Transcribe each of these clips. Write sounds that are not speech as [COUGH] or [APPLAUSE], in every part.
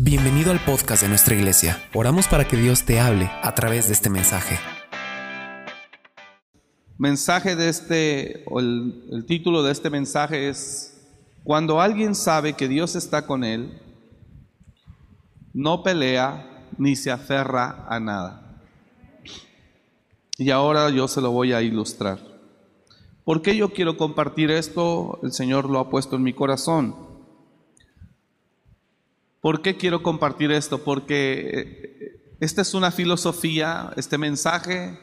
Bienvenido al podcast de nuestra iglesia. Oramos para que Dios te hable a través de este mensaje. Mensaje de este, el, el título de este mensaje es, cuando alguien sabe que Dios está con él, no pelea ni se aferra a nada. Y ahora yo se lo voy a ilustrar. ¿Por qué yo quiero compartir esto? El Señor lo ha puesto en mi corazón. ¿Por qué quiero compartir esto? Porque eh, esta es una filosofía, este mensaje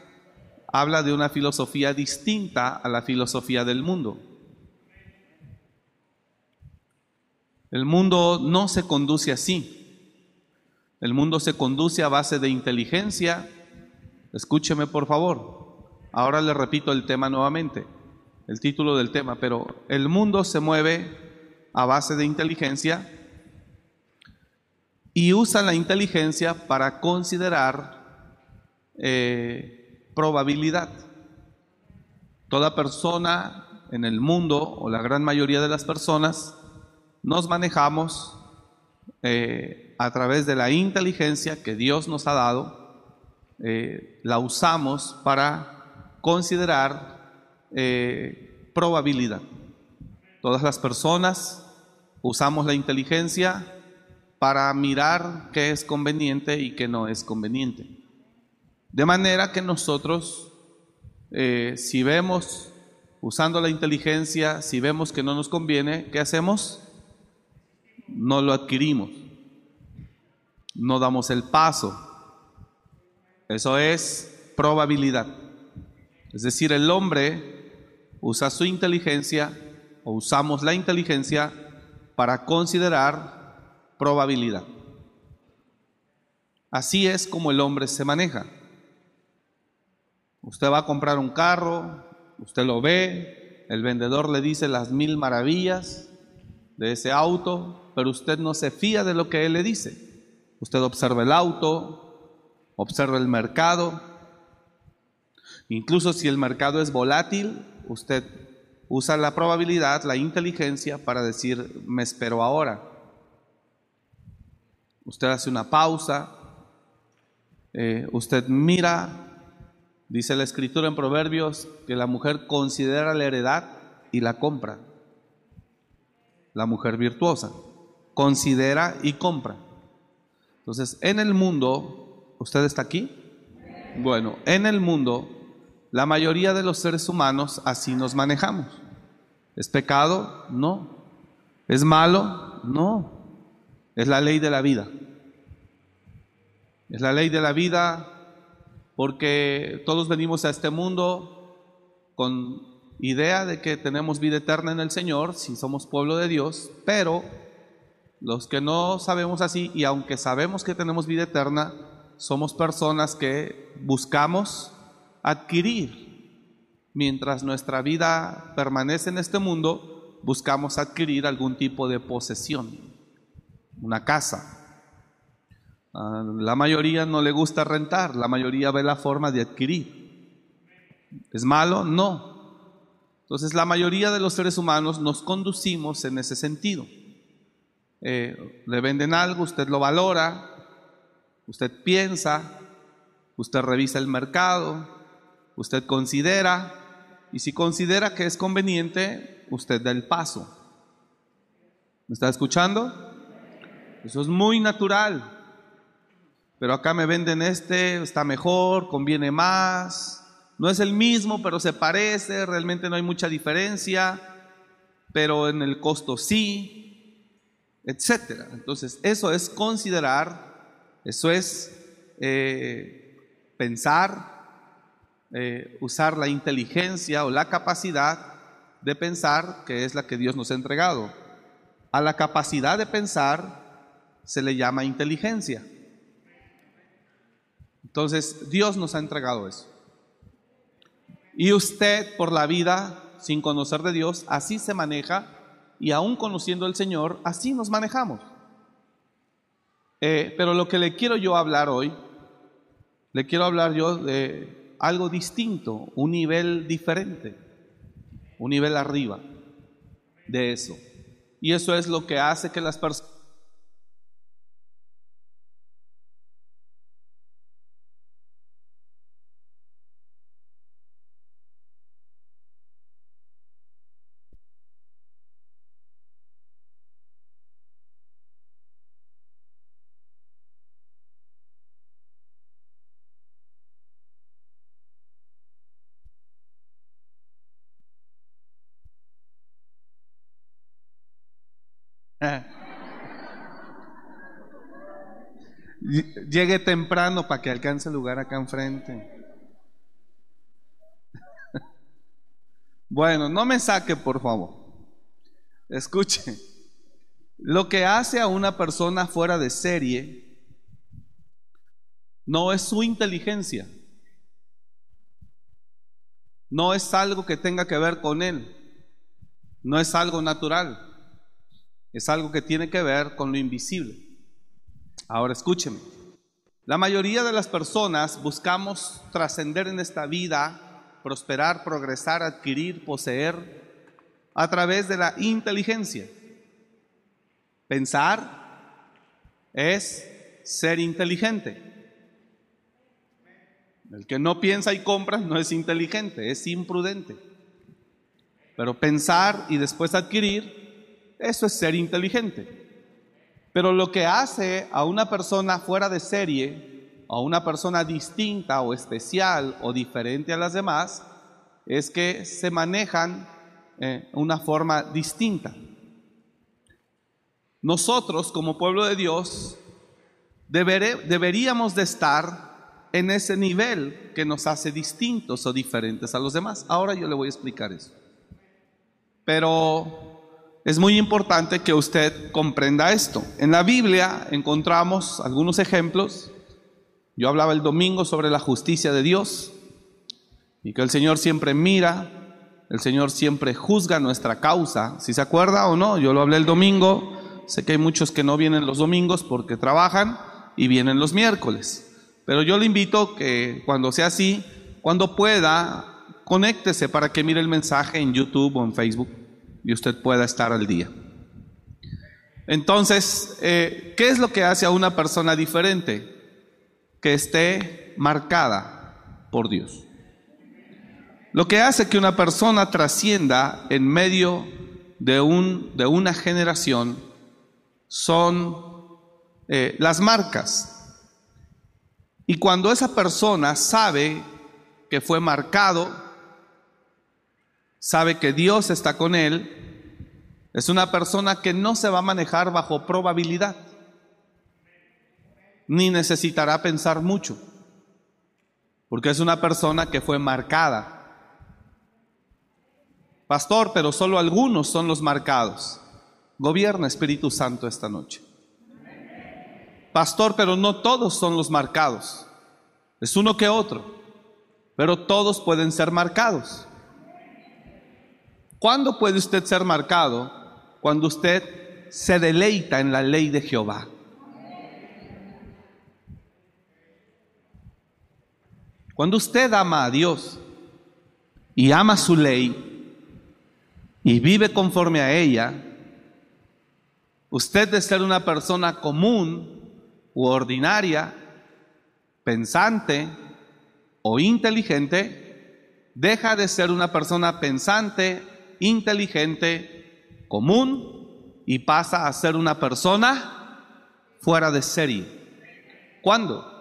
habla de una filosofía distinta a la filosofía del mundo. El mundo no se conduce así. El mundo se conduce a base de inteligencia. Escúcheme por favor. Ahora le repito el tema nuevamente, el título del tema, pero el mundo se mueve a base de inteligencia y usa la inteligencia para considerar eh, probabilidad. Toda persona en el mundo, o la gran mayoría de las personas, nos manejamos eh, a través de la inteligencia que Dios nos ha dado, eh, la usamos para considerar probabilidad. Todas las personas usamos la inteligencia para mirar qué es conveniente y qué no es conveniente. De manera que nosotros, eh, si vemos, usando la inteligencia, si vemos que no nos conviene, ¿qué hacemos? No lo adquirimos, no damos el paso. Eso es probabilidad. Es decir, el hombre usa su inteligencia o usamos la inteligencia para considerar probabilidad. Así es como el hombre se maneja. Usted va a comprar un carro, usted lo ve, el vendedor le dice las mil maravillas de ese auto, pero usted no se fía de lo que él le dice. Usted observa el auto, observa el mercado. Incluso si el mercado es volátil, usted usa la probabilidad, la inteligencia para decir, me espero ahora. Usted hace una pausa, eh, usted mira, dice la escritura en Proverbios, que la mujer considera la heredad y la compra. La mujer virtuosa considera y compra. Entonces, en el mundo, ¿usted está aquí? Bueno, en el mundo, la mayoría de los seres humanos así nos manejamos. ¿Es pecado? No. ¿Es malo? No. Es la ley de la vida. Es la ley de la vida porque todos venimos a este mundo con idea de que tenemos vida eterna en el Señor si somos pueblo de Dios, pero los que no sabemos así y aunque sabemos que tenemos vida eterna, somos personas que buscamos adquirir. Mientras nuestra vida permanece en este mundo, buscamos adquirir algún tipo de posesión una casa. A la mayoría no le gusta rentar, la mayoría ve la forma de adquirir. ¿Es malo? No. Entonces la mayoría de los seres humanos nos conducimos en ese sentido. Eh, le venden algo, usted lo valora, usted piensa, usted revisa el mercado, usted considera, y si considera que es conveniente, usted da el paso. ¿Me está escuchando? Eso es muy natural. Pero acá me venden este, está mejor, conviene más. No es el mismo, pero se parece, realmente no hay mucha diferencia, pero en el costo sí, etcétera. Entonces, eso es considerar, eso es eh, pensar, eh, usar la inteligencia o la capacidad de pensar, que es la que Dios nos ha entregado. A la capacidad de pensar se le llama inteligencia. Entonces, Dios nos ha entregado eso. Y usted por la vida, sin conocer de Dios, así se maneja y aún conociendo al Señor, así nos manejamos. Eh, pero lo que le quiero yo hablar hoy, le quiero hablar yo de algo distinto, un nivel diferente, un nivel arriba de eso. Y eso es lo que hace que las personas [LAUGHS] Llegue temprano para que alcance lugar acá enfrente. [LAUGHS] Bueno, no me saque, por favor. Escuche. Lo que hace a una persona fuera de serie no es su inteligencia. No es algo que tenga que ver con él. No es algo natural. Es algo que tiene que ver con lo invisible. Ahora escúcheme. La mayoría de las personas buscamos trascender en esta vida, prosperar, progresar, adquirir, poseer a través de la inteligencia. Pensar es ser inteligente. El que no piensa y compra no es inteligente, es imprudente. Pero pensar y después adquirir, eso es ser inteligente. Pero lo que hace a una persona fuera de serie, a una persona distinta o especial o diferente a las demás, es que se manejan eh, una forma distinta. Nosotros como pueblo de Dios deberíamos de estar en ese nivel que nos hace distintos o diferentes a los demás. Ahora yo le voy a explicar eso. Pero es muy importante que usted comprenda esto. En la Biblia encontramos algunos ejemplos. Yo hablaba el domingo sobre la justicia de Dios y que el Señor siempre mira, el Señor siempre juzga nuestra causa. Si se acuerda o no, yo lo hablé el domingo. Sé que hay muchos que no vienen los domingos porque trabajan y vienen los miércoles. Pero yo le invito que cuando sea así, cuando pueda, conéctese para que mire el mensaje en YouTube o en Facebook y usted pueda estar al día. Entonces, eh, ¿qué es lo que hace a una persona diferente? Que esté marcada por Dios. Lo que hace que una persona trascienda en medio de, un, de una generación son eh, las marcas. Y cuando esa persona sabe que fue marcado, sabe que Dios está con él, es una persona que no se va a manejar bajo probabilidad, ni necesitará pensar mucho, porque es una persona que fue marcada. Pastor, pero solo algunos son los marcados. Gobierna Espíritu Santo esta noche. Pastor, pero no todos son los marcados. Es uno que otro. Pero todos pueden ser marcados. ¿Cuándo puede usted ser marcado? Cuando usted se deleita en la ley de Jehová. Cuando usted ama a Dios y ama su ley y vive conforme a ella, Usted de ser una persona común u ordinaria, pensante o inteligente, deja de ser una persona pensante, inteligente, común y pasa a ser una persona fuera de serie. ¿Cuándo?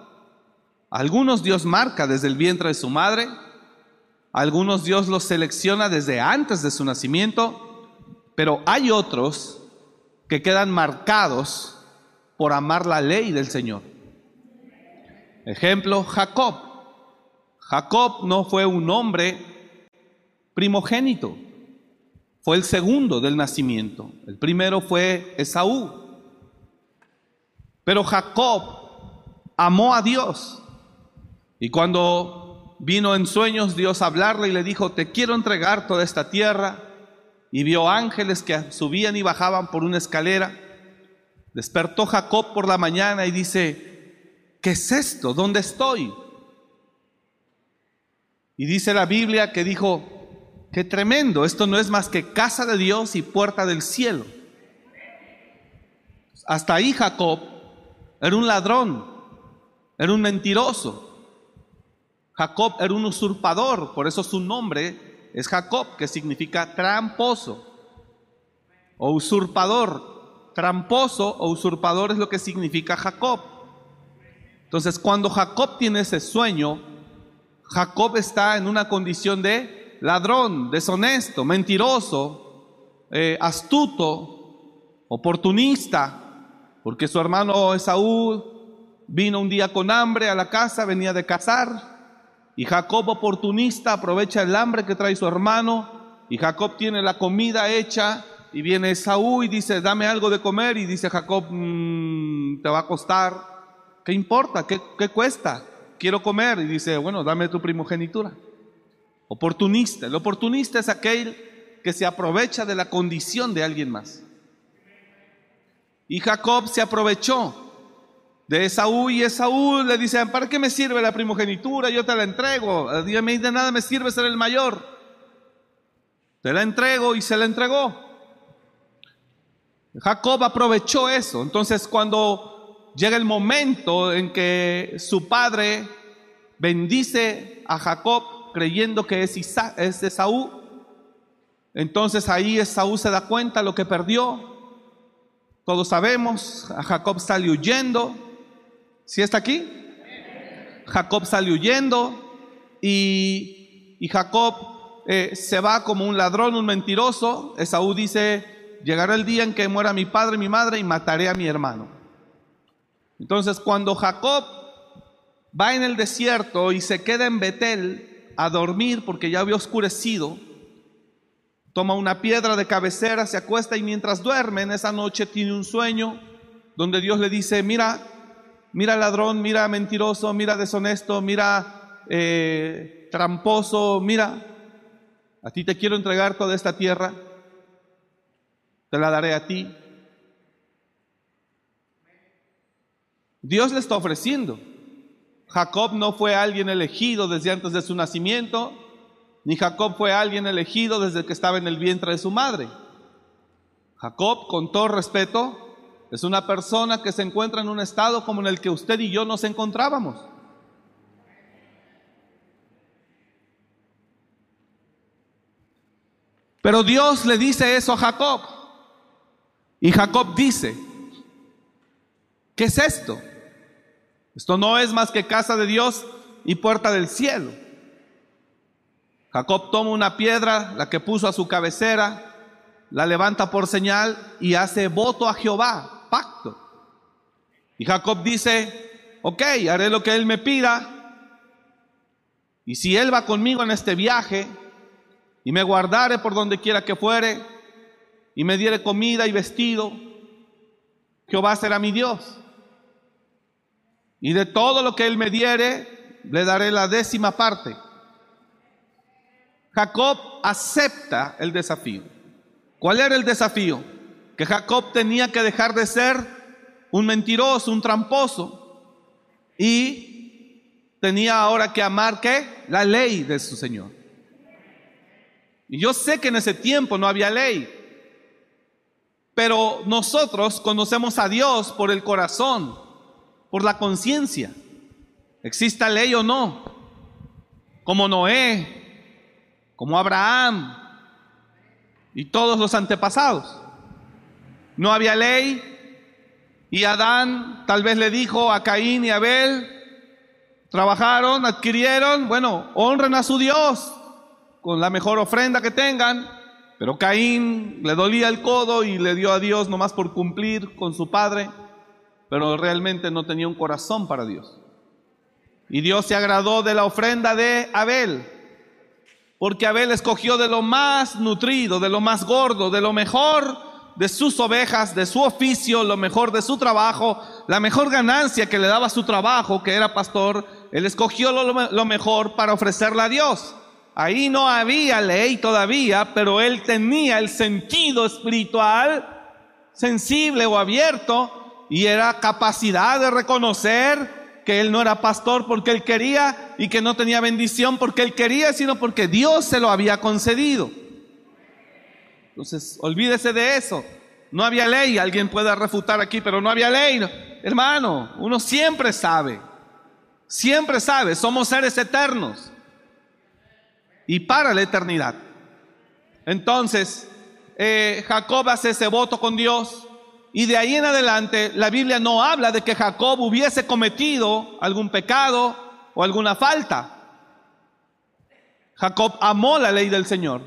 Algunos Dios marca desde el vientre de su madre, algunos Dios los selecciona desde antes de su nacimiento, pero hay otros que quedan marcados por amar la ley del Señor. Ejemplo, Jacob. Jacob no fue un hombre primogénito, fue el segundo del nacimiento. El primero fue Esaú. Pero Jacob amó a Dios. Y cuando vino en sueños Dios a hablarle y le dijo, te quiero entregar toda esta tierra, y vio ángeles que subían y bajaban por una escalera. Despertó Jacob por la mañana y dice, ¿qué es esto? ¿Dónde estoy? Y dice la Biblia que dijo, qué tremendo, esto no es más que casa de Dios y puerta del cielo. Hasta ahí Jacob era un ladrón, era un mentiroso. Jacob era un usurpador, por eso su nombre es Jacob, que significa tramposo o usurpador. Tramposo o usurpador es lo que significa Jacob. Entonces, cuando Jacob tiene ese sueño, Jacob está en una condición de ladrón, deshonesto, mentiroso, eh, astuto, oportunista, porque su hermano Esaú vino un día con hambre a la casa, venía de cazar, y Jacob oportunista aprovecha el hambre que trae su hermano, y Jacob tiene la comida hecha, y viene Esaú y dice, dame algo de comer, y dice Jacob, "Mm, te va a costar, ¿qué importa? ¿Qué, ¿Qué cuesta? Quiero comer, y dice, bueno, dame tu primogenitura. Oportunista, el oportunista es aquel que se aprovecha de la condición de alguien más. Y Jacob se aprovechó de Esaú y Esaú le dice, ¿para qué me sirve la primogenitura? Yo te la entrego. Mí de nada me sirve ser el mayor. Te la entrego y se la entregó. Jacob aprovechó eso. Entonces cuando llega el momento en que su padre bendice a Jacob creyendo que es, Isa- es Esaú, entonces ahí Esaú se da cuenta lo que perdió. Todos sabemos, a Jacob sale huyendo. ¿Sí está aquí? Jacob sale huyendo y, y Jacob eh, se va como un ladrón, un mentiroso. Esaú dice, llegará el día en que muera mi padre y mi madre y mataré a mi hermano. Entonces cuando Jacob va en el desierto y se queda en Betel a dormir porque ya había oscurecido, toma una piedra de cabecera, se acuesta y mientras duerme en esa noche tiene un sueño donde Dios le dice, mira, mira ladrón, mira mentiroso, mira deshonesto, mira eh, tramposo, mira, a ti te quiero entregar toda esta tierra, te la daré a ti. Dios le está ofreciendo. Jacob no fue alguien elegido desde antes de su nacimiento, ni Jacob fue alguien elegido desde que estaba en el vientre de su madre. Jacob, con todo respeto, es una persona que se encuentra en un estado como en el que usted y yo nos encontrábamos. Pero Dios le dice eso a Jacob. Y Jacob dice, ¿qué es esto? Esto no es más que casa de Dios y puerta del cielo. Jacob toma una piedra, la que puso a su cabecera, la levanta por señal y hace voto a Jehová, pacto. Y Jacob dice, ok, haré lo que él me pida. Y si él va conmigo en este viaje y me guardare por donde quiera que fuere y me diere comida y vestido, Jehová será mi Dios. Y de todo lo que él me diere, le daré la décima parte. Jacob acepta el desafío. ¿Cuál era el desafío? Que Jacob tenía que dejar de ser un mentiroso, un tramposo, y tenía ahora que amar qué? La ley de su Señor. Y yo sé que en ese tiempo no había ley, pero nosotros conocemos a Dios por el corazón, por la conciencia, exista ley o no, como Noé, como Abraham y todos los antepasados. No había ley y Adán tal vez le dijo a Caín y Abel, trabajaron, adquirieron, bueno, honren a su Dios con la mejor ofrenda que tengan, pero Caín le dolía el codo y le dio a Dios nomás por cumplir con su padre, pero realmente no tenía un corazón para Dios. Y Dios se agradó de la ofrenda de Abel, porque Abel escogió de lo más nutrido, de lo más gordo, de lo mejor de sus ovejas, de su oficio, lo mejor de su trabajo, la mejor ganancia que le daba su trabajo, que era pastor, él escogió lo, mejor para ofrecerla a Dios. Ahí no había ley todavía, pero él tenía el sentido espiritual sensible o abierto y era capacidad de reconocer que él no era pastor porque él quería y que no tenía bendición porque él quería, sino porque Dios se lo había concedido. Entonces, olvídese de eso. No había ley, alguien puede refutar aquí, pero no había ley. Hermano, uno siempre sabe, siempre sabe, somos seres eternos y para la eternidad. Entonces, eh, Jacob hace ese voto con Dios y de ahí en adelante la Biblia no habla de que Jacob hubiese cometido algún pecado o alguna falta. Jacob amó la ley del Señor.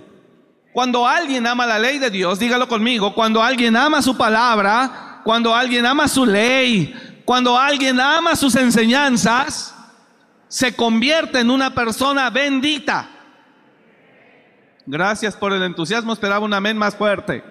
Cuando alguien ama la ley de Dios, dígalo conmigo, cuando alguien ama su palabra, cuando alguien ama su ley, cuando alguien ama sus enseñanzas, se convierte en una persona bendita. Gracias por el entusiasmo, esperaba un amén más fuerte.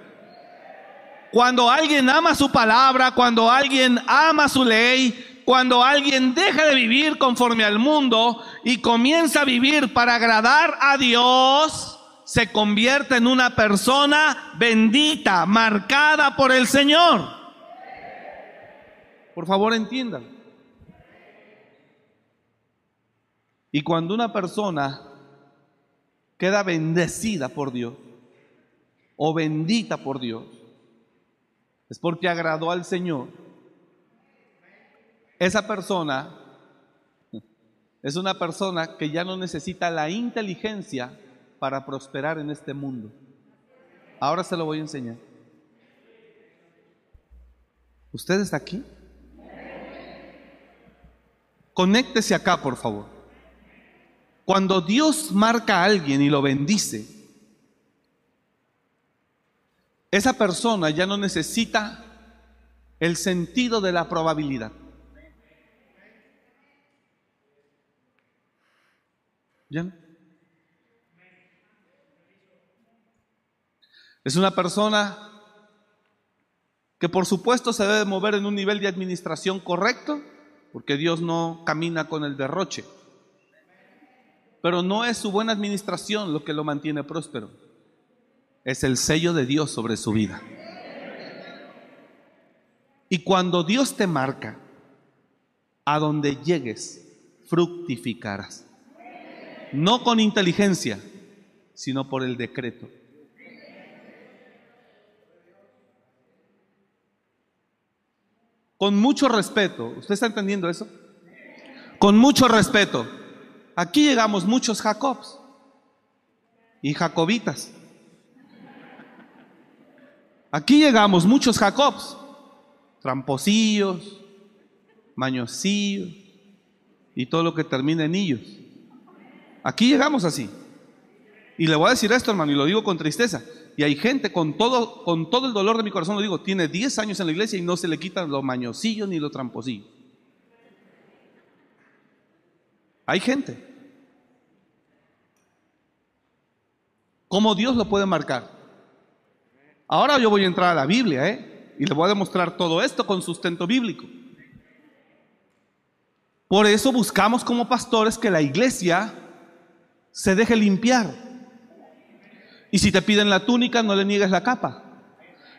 Cuando alguien ama su palabra, cuando alguien ama su ley, cuando alguien deja de vivir conforme al mundo y comienza a vivir para agradar a Dios, se convierte en una persona bendita, marcada por el Señor. Por favor, entiendan. Y cuando una persona queda bendecida por Dios o bendita por Dios, es porque agradó al Señor. Esa persona es una persona que ya no necesita la inteligencia para prosperar en este mundo. Ahora se lo voy a enseñar. ¿Usted está aquí? Conéctese acá, por favor. Cuando Dios marca a alguien y lo bendice, esa persona ya no necesita el sentido de la probabilidad. ¿Ya? Es una persona que por supuesto se debe mover en un nivel de administración correcto, porque Dios no camina con el derroche. Pero no es su buena administración lo que lo mantiene próspero. Es el sello de Dios sobre su vida. Y cuando Dios te marca, a donde llegues, fructificarás. No con inteligencia, sino por el decreto. Con mucho respeto, ¿usted está entendiendo eso? Con mucho respeto. Aquí llegamos muchos Jacobs y Jacobitas. Aquí llegamos muchos Jacobs, tramposillos, mañosillos y todo lo que termina en ellos. Aquí llegamos así. Y le voy a decir esto, hermano, y lo digo con tristeza. Y hay gente con todo, con todo el dolor de mi corazón, lo digo, tiene 10 años en la iglesia y no se le quitan los mañosillos ni los tramposillos. Hay gente. ¿Cómo Dios lo puede marcar? Ahora yo voy a entrar a la Biblia, ¿eh? Y le voy a demostrar todo esto con sustento bíblico. Por eso buscamos como pastores que la iglesia se deje limpiar. Y si te piden la túnica, no le niegues la capa.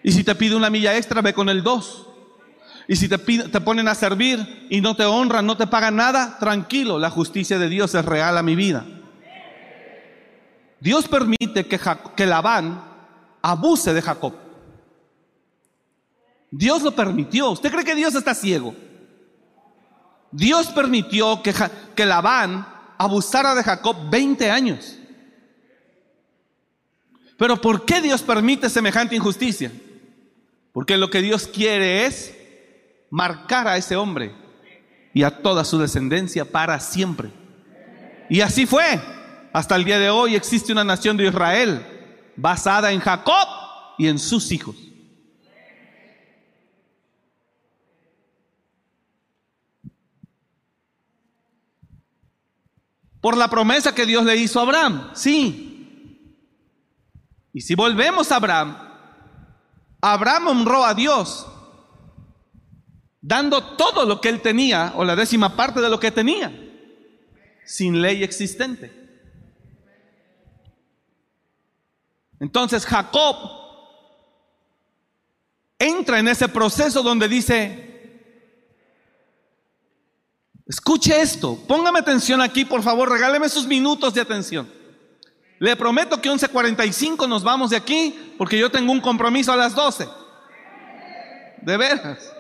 Y si te pide una milla extra, ve con el dos. Y si te, te ponen a servir y no te honran, no te pagan nada, tranquilo, la justicia de Dios es real a mi vida. Dios permite que, que Labán abuse de Jacob. Dios lo permitió. ¿Usted cree que Dios está ciego? Dios permitió que, que Labán abusara de Jacob 20 años. Pero ¿por qué Dios permite semejante injusticia? Porque lo que Dios quiere es marcar a ese hombre y a toda su descendencia para siempre. Y así fue. Hasta el día de hoy existe una nación de Israel basada en Jacob y en sus hijos. Por la promesa que Dios le hizo a Abraham, sí, y si volvemos a Abraham, Abraham honró a Dios dando todo lo que él tenía o la décima parte de lo que tenía sin ley existente. Entonces Jacob entra en ese proceso donde dice, escuche esto, póngame atención aquí, por favor, regáleme sus minutos de atención. Le prometo que 11.45 nos vamos de aquí porque yo tengo un compromiso a las 12. De veras.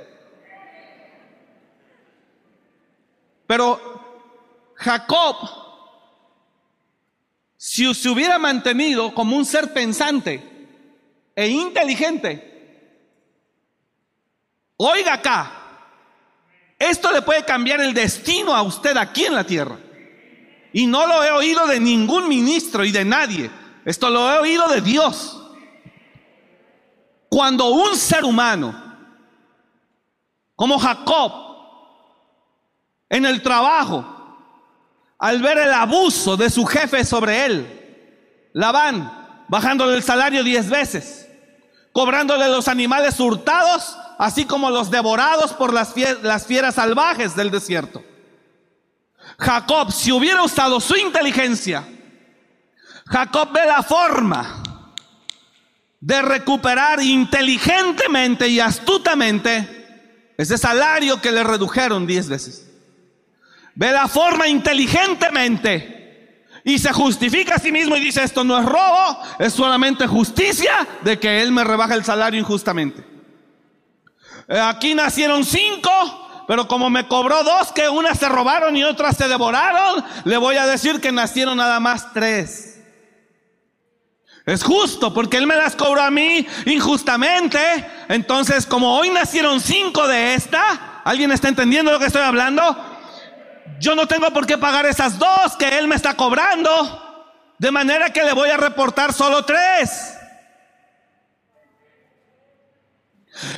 Pero Jacob, si se hubiera mantenido como un ser pensante e inteligente, oiga acá, esto le puede cambiar el destino a usted aquí en la tierra. Y no lo he oído de ningún ministro y de nadie. Esto lo he oído de Dios. Cuando un ser humano, como Jacob, en el trabajo, al ver el abuso de su jefe sobre él, Labán, bajándole el salario diez veces, cobrándole los animales hurtados, así como los devorados por las, las fieras salvajes del desierto. Jacob, si hubiera usado su inteligencia, Jacob ve la forma de recuperar inteligentemente y astutamente ese salario que le redujeron diez veces. Ve la forma inteligentemente y se justifica a sí mismo y dice, esto no es robo, es solamente justicia de que él me rebaja el salario injustamente. Eh, aquí nacieron cinco, pero como me cobró dos, que unas se robaron y otras se devoraron, le voy a decir que nacieron nada más tres. Es justo porque Él me las cobró a mí injustamente. Entonces, como hoy nacieron cinco de esta, ¿alguien está entendiendo lo que estoy hablando? Yo no tengo por qué pagar esas dos que Él me está cobrando. De manera que le voy a reportar solo tres.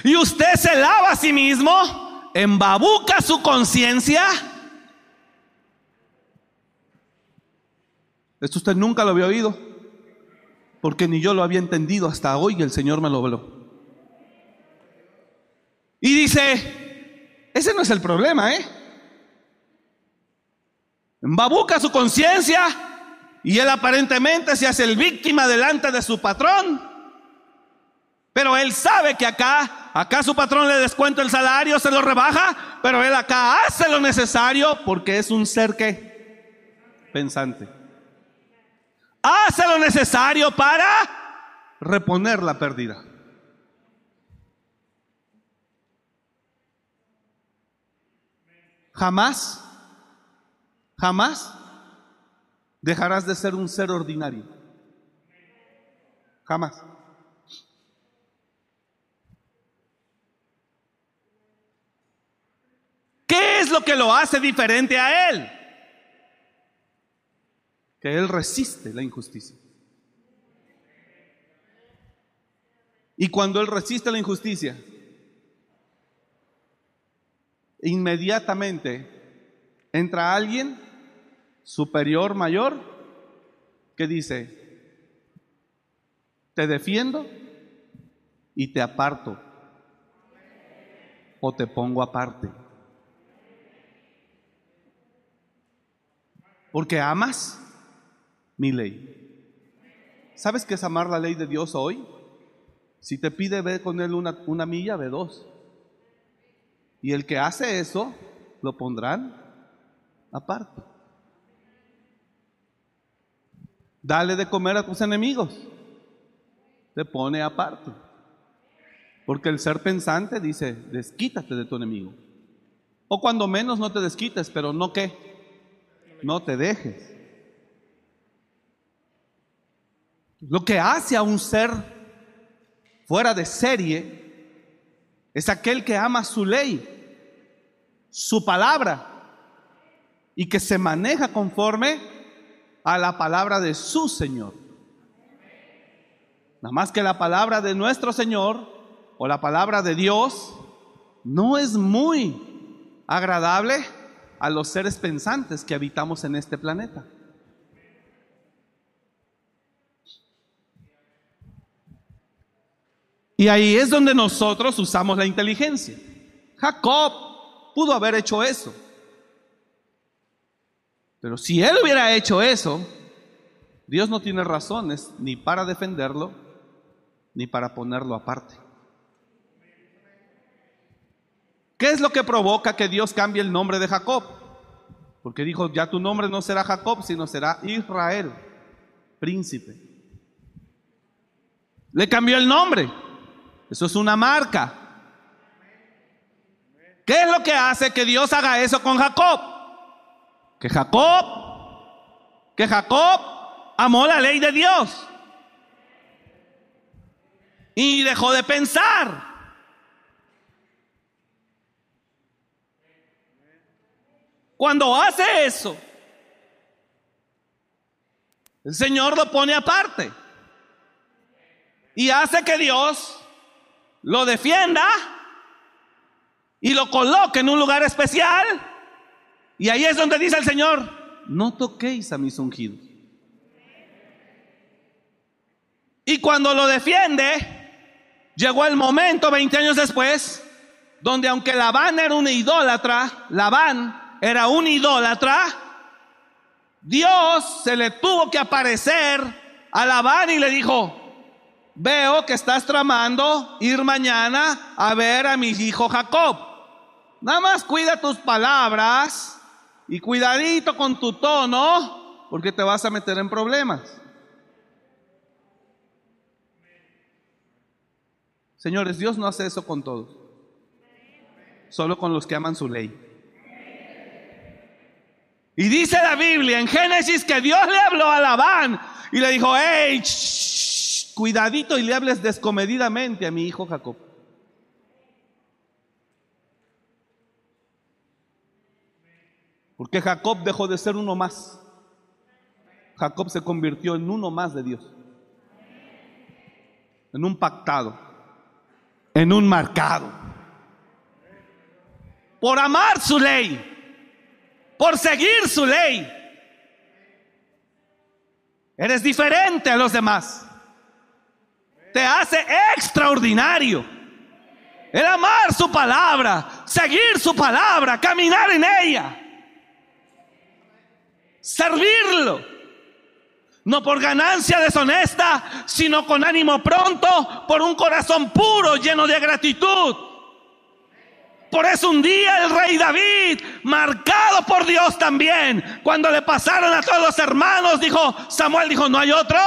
Y usted se lava a sí mismo, embabuca su conciencia. Esto usted nunca lo había oído porque ni yo lo había entendido hasta hoy y el Señor me lo habló. Y dice, ese no es el problema, ¿eh? Embabuca su conciencia y él aparentemente se hace el víctima delante de su patrón. Pero él sabe que acá, acá su patrón le descuenta el salario, se lo rebaja, pero él acá hace lo necesario porque es un ser que pensante hace lo necesario para reponer la pérdida. Jamás, jamás dejarás de ser un ser ordinario. Jamás. ¿Qué es lo que lo hace diferente a él? que Él resiste la injusticia. Y cuando Él resiste la injusticia, inmediatamente entra alguien superior, mayor, que dice, te defiendo y te aparto o te pongo aparte. Porque amas mi ley. ¿Sabes qué es amar la ley de Dios hoy? Si te pide ver con él una, una milla, ve dos. Y el que hace eso, lo pondrán aparte. Dale de comer a tus enemigos. Te pone aparte. Porque el ser pensante dice, desquítate de tu enemigo. O cuando menos no te desquites, pero no que, no te dejes. Lo que hace a un ser fuera de serie es aquel que ama su ley, su palabra, y que se maneja conforme a la palabra de su Señor. Nada más que la palabra de nuestro Señor o la palabra de Dios no es muy agradable a los seres pensantes que habitamos en este planeta. Y ahí es donde nosotros usamos la inteligencia. Jacob pudo haber hecho eso. Pero si él hubiera hecho eso, Dios no tiene razones ni para defenderlo, ni para ponerlo aparte. ¿Qué es lo que provoca que Dios cambie el nombre de Jacob? Porque dijo, ya tu nombre no será Jacob, sino será Israel, príncipe. Le cambió el nombre. Eso es una marca. ¿Qué es lo que hace que Dios haga eso con Jacob? Que Jacob, que Jacob amó la ley de Dios. Y dejó de pensar. Cuando hace eso, El Señor lo pone aparte. Y hace que Dios lo defienda y lo coloque en un lugar especial. Y ahí es donde dice el Señor, no toquéis a mis ungidos. Y cuando lo defiende, llegó el momento, 20 años después, donde aunque Labán era un idólatra, Labán era un idólatra, Dios se le tuvo que aparecer a Labán y le dijo, veo que estás tramando ir mañana a ver a mi hijo Jacob. Nada más cuida tus palabras y cuidadito con tu tono, porque te vas a meter en problemas. Señores, Dios no hace eso con todos, solo con los que aman su ley. Y dice la Biblia en Génesis que Dios le habló a Labán y le dijo, hey, cuidadito y le hables descomedidamente a mi hijo Jacob. Porque Jacob dejó de ser uno más. Jacob se convirtió en uno más de Dios. En un pactado. En un marcado. Por amar su ley. Por seguir su ley. Eres diferente a los demás. Te hace extraordinario. El amar su palabra, seguir su palabra, caminar en ella servirlo. No por ganancia deshonesta, sino con ánimo pronto, por un corazón puro, lleno de gratitud. Por eso un día el rey David, marcado por Dios también, cuando le pasaron a todos los hermanos, dijo, Samuel dijo, ¿no hay otro?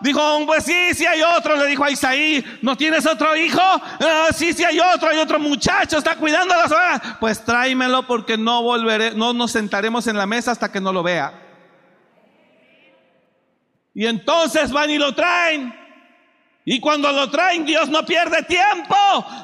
Dijo, pues sí, sí hay otro. Le dijo a Isaí, ¿no tienes otro hijo? Ah, sí, sí hay otro, hay otro muchacho, está cuidando a las ovejas. Pues tráemelo porque no volveré, no nos sentaremos en la mesa hasta que no lo vea. Y entonces van y lo traen. Y cuando lo traen, Dios no pierde tiempo.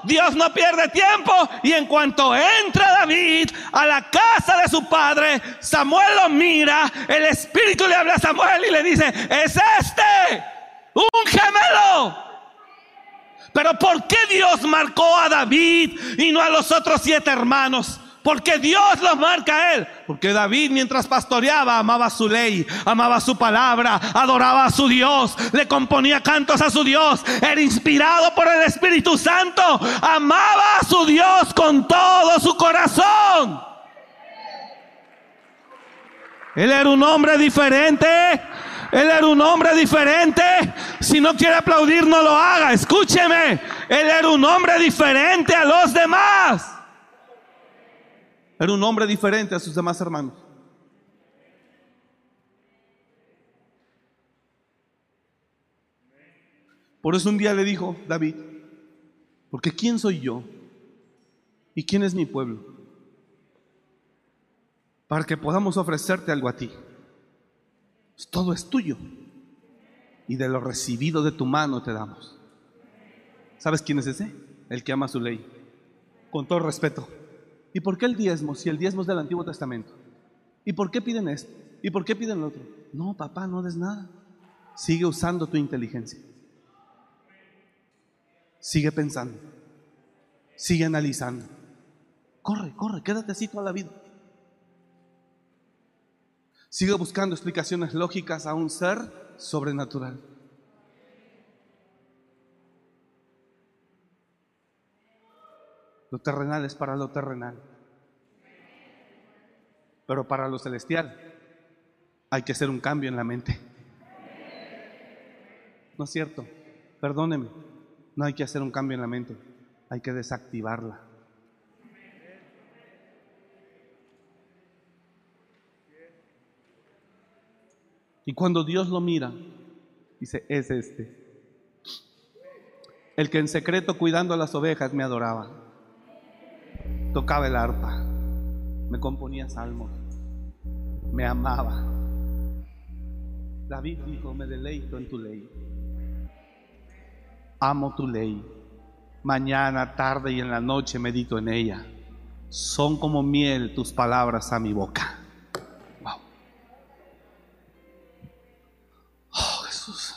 Dios no pierde tiempo. Y en cuanto entra David a la casa de su padre, Samuel lo mira. El Espíritu le habla a Samuel y le dice, es este, un gemelo. Pero ¿por qué Dios marcó a David y no a los otros siete hermanos? Porque Dios los marca a él. Porque David mientras pastoreaba amaba su ley, amaba su palabra, adoraba a su Dios, le componía cantos a su Dios, era inspirado por el Espíritu Santo, amaba a su Dios con todo su corazón. Él era un hombre diferente. Él era un hombre diferente. Si no quiere aplaudir, no lo haga. Escúcheme. Él era un hombre diferente a los demás. Era un hombre diferente a sus demás hermanos. Por eso un día le dijo David, porque ¿quién soy yo? ¿Y quién es mi pueblo? Para que podamos ofrecerte algo a ti. Todo es tuyo. Y de lo recibido de tu mano te damos. ¿Sabes quién es ese? El que ama su ley. Con todo respeto. ¿Y por qué el diezmo si el diezmo es del Antiguo Testamento? ¿Y por qué piden esto? ¿Y por qué piden lo otro? No, papá, no des nada. Sigue usando tu inteligencia. Sigue pensando. Sigue analizando. Corre, corre, quédate así toda la vida. Sigue buscando explicaciones lógicas a un ser sobrenatural. Lo terrenal es para lo terrenal. Pero para lo celestial hay que hacer un cambio en la mente. No es cierto. Perdóneme. No hay que hacer un cambio en la mente. Hay que desactivarla. Y cuando Dios lo mira, dice, es este. El que en secreto cuidando a las ovejas me adoraba tocaba el arpa, me componía salmos, me amaba. David dijo, me deleito en tu ley, amo tu ley, mañana, tarde y en la noche medito en ella. Son como miel tus palabras a mi boca. Wow. Oh, Jesús.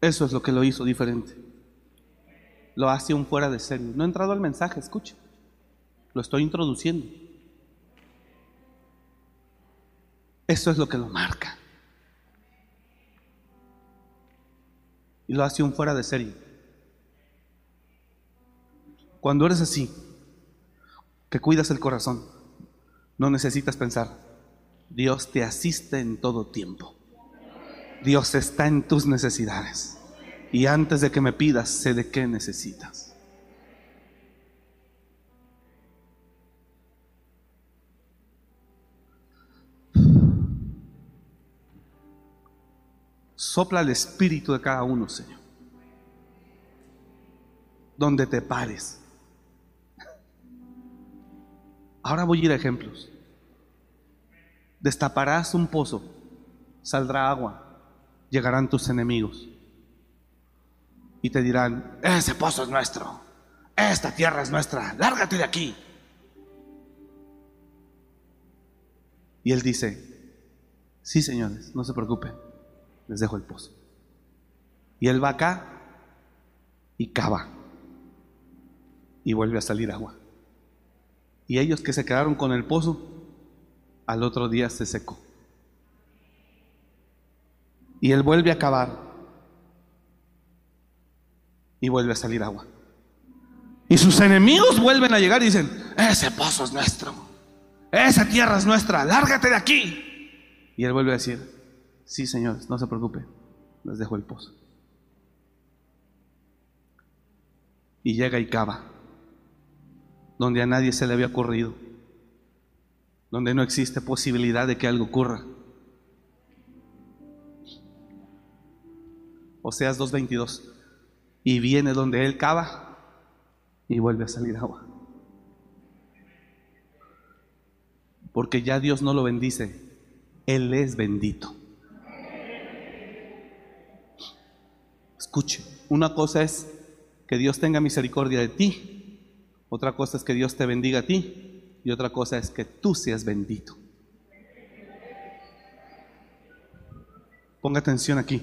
Eso es lo que lo hizo diferente. Lo hace un fuera de serie. No he entrado al mensaje, escuche. Lo estoy introduciendo. Eso es lo que lo marca. Y lo hace un fuera de serie. Cuando eres así, que cuidas el corazón, no necesitas pensar. Dios te asiste en todo tiempo. Dios está en tus necesidades. Y antes de que me pidas, sé de qué necesitas. Sopla el espíritu de cada uno, Señor. Donde te pares. Ahora voy a ir a ejemplos. Destaparás un pozo, saldrá agua, llegarán tus enemigos y te dirán, ese pozo es nuestro, esta tierra es nuestra, lárgate de aquí. Y él dice, sí señores, no se preocupen, les dejo el pozo. Y él va acá y cava y vuelve a salir agua. Y ellos que se quedaron con el pozo, al otro día se secó. Y él vuelve a cavar y vuelve a salir agua. Y sus enemigos vuelven a llegar y dicen, ese pozo es nuestro, esa tierra es nuestra, lárgate de aquí. Y él vuelve a decir, sí señores, no se preocupen, les dejo el pozo. Y llega y cava, donde a nadie se le había ocurrido, donde no existe posibilidad de que algo ocurra. Oseas 2.22. Y viene donde él cava y vuelve a salir agua. Porque ya Dios no lo bendice, Él es bendito. Escuche, una cosa es que Dios tenga misericordia de ti, otra cosa es que Dios te bendiga a ti y otra cosa es que tú seas bendito. Ponga atención aquí.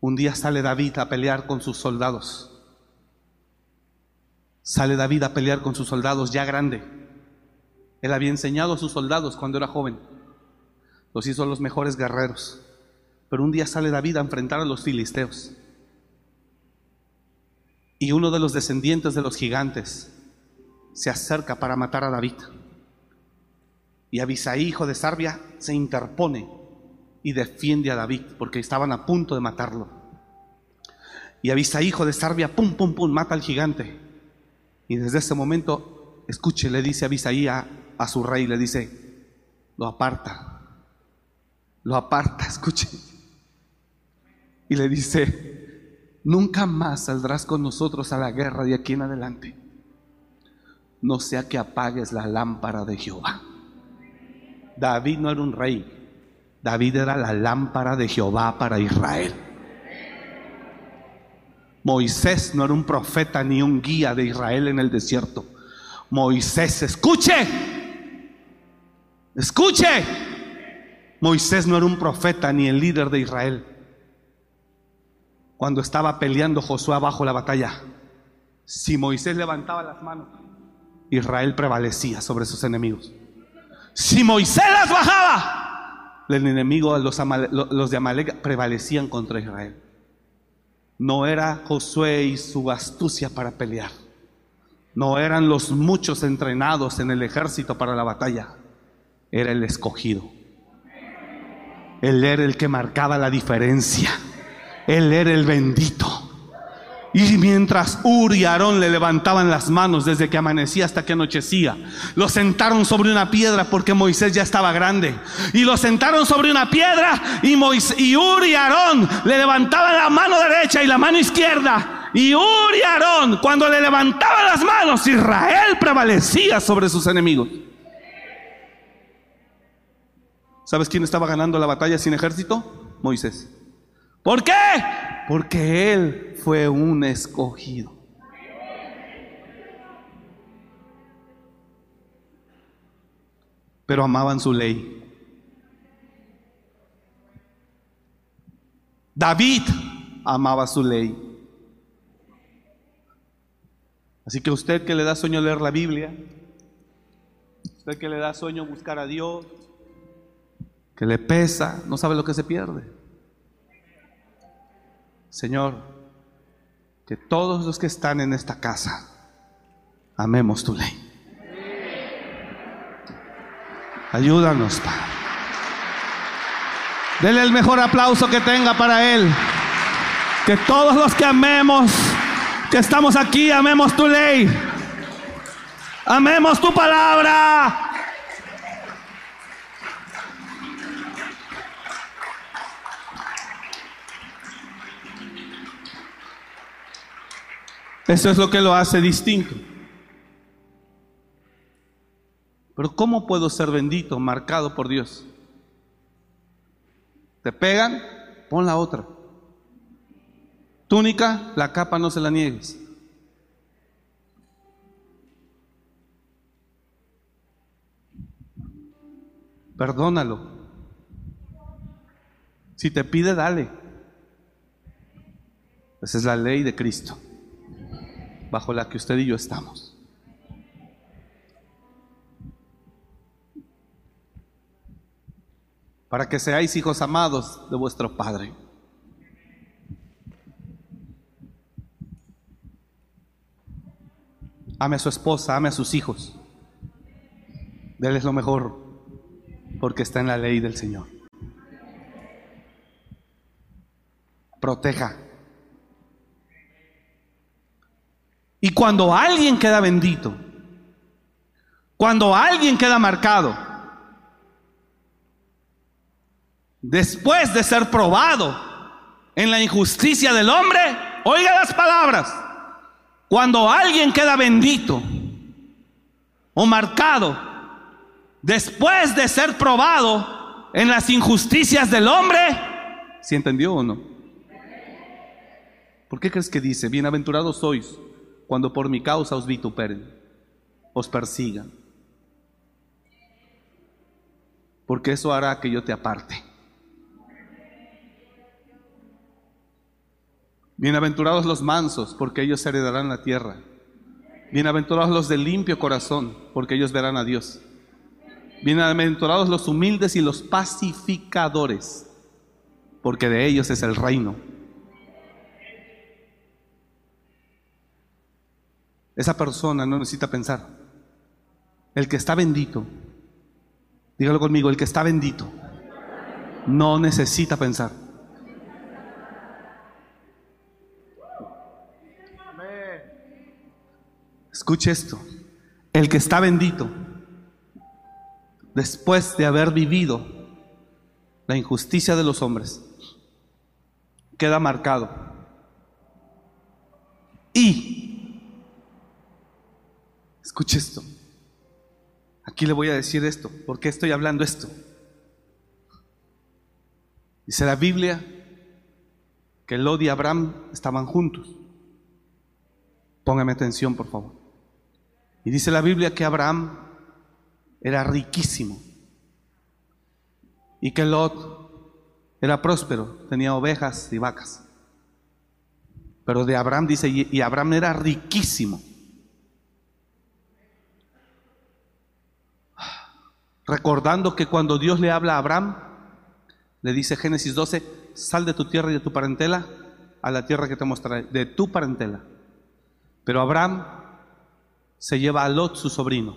Un día sale David a pelear con sus soldados. Sale David a pelear con sus soldados ya grande. Él había enseñado a sus soldados cuando era joven. Los hizo los mejores guerreros. Pero un día sale David a enfrentar a los filisteos. Y uno de los descendientes de los gigantes se acerca para matar a David. Y Abisaí, hijo de Sarbia, se interpone y defiende a David porque estaban a punto de matarlo. Y Abisai, hijo de Sarbia, pum, pum, pum, mata al gigante. Y desde ese momento, escuche, le dice Abisai a, a su rey, le dice, lo aparta, lo aparta, [LAUGHS] escuche. Y le dice, nunca más saldrás con nosotros a la guerra de aquí en adelante. No sea que apagues la lámpara de Jehová. David no era un rey, David era la lámpara de Jehová para Israel. Moisés no era un profeta ni un guía de Israel en el desierto. Moisés, escuche, escuche. Moisés no era un profeta ni el líder de Israel. Cuando estaba peleando Josué bajo la batalla, si Moisés levantaba las manos, Israel prevalecía sobre sus enemigos. Si Moisés las bajaba, el enemigo, los, los de Amalek, prevalecían contra Israel. No era Josué y su astucia para pelear. No eran los muchos entrenados en el ejército para la batalla. Era el escogido. Él era el que marcaba la diferencia. Él era el bendito. Y mientras Ur y Aarón le levantaban las manos desde que amanecía hasta que anochecía, lo sentaron sobre una piedra porque Moisés ya estaba grande. Y lo sentaron sobre una piedra y, Moisés, y Ur Aarón le levantaban la mano derecha y la mano izquierda. Y Ur y Aarón, cuando le levantaban las manos, Israel prevalecía sobre sus enemigos. ¿Sabes quién estaba ganando la batalla sin ejército? Moisés. ¿Por qué? Porque él fue un escogido. Pero amaban su ley. David amaba su ley. Así que usted que le da sueño leer la Biblia, usted que le da sueño buscar a Dios, que le pesa, no sabe lo que se pierde. Señor, que todos los que están en esta casa amemos tu ley. Ayúdanos, Padre. Dele el mejor aplauso que tenga para Él. Que todos los que amemos, que estamos aquí, amemos tu ley. Amemos tu palabra. Eso es lo que lo hace distinto. Pero ¿cómo puedo ser bendito, marcado por Dios? Te pegan, pon la otra. Túnica, la capa no se la niegues. Perdónalo. Si te pide, dale. Esa es la ley de Cristo, bajo la que usted y yo estamos. Para que seáis hijos amados de vuestro Padre. Ame a su esposa, ame a sus hijos. Déles lo mejor, porque está en la ley del Señor. Proteja. Y cuando alguien queda bendito, cuando alguien queda marcado, después de ser probado en la injusticia del hombre, oiga las palabras, cuando alguien queda bendito o marcado, después de ser probado en las injusticias del hombre, ¿sí entendió o no? ¿Por qué crees que dice, bienaventurados sois cuando por mi causa os vituperen, os persigan? Porque eso hará que yo te aparte. Bienaventurados los mansos, porque ellos heredarán la tierra. Bienaventurados los de limpio corazón, porque ellos verán a Dios. Bienaventurados los humildes y los pacificadores, porque de ellos es el reino. Esa persona no necesita pensar. El que está bendito, dígalo conmigo, el que está bendito, no necesita pensar. Escuche esto. El que está bendito, después de haber vivido la injusticia de los hombres, queda marcado. Y, escuche esto. Aquí le voy a decir esto. ¿Por qué estoy hablando esto? Dice la Biblia que Lot y Abraham estaban juntos. Póngame atención, por favor. Y dice la Biblia que Abraham era riquísimo y que Lot era próspero, tenía ovejas y vacas. Pero de Abraham dice, y Abraham era riquísimo. Recordando que cuando Dios le habla a Abraham, le dice Génesis 12, sal de tu tierra y de tu parentela a la tierra que te mostraré, de tu parentela. Pero Abraham se lleva a Lot, su sobrino.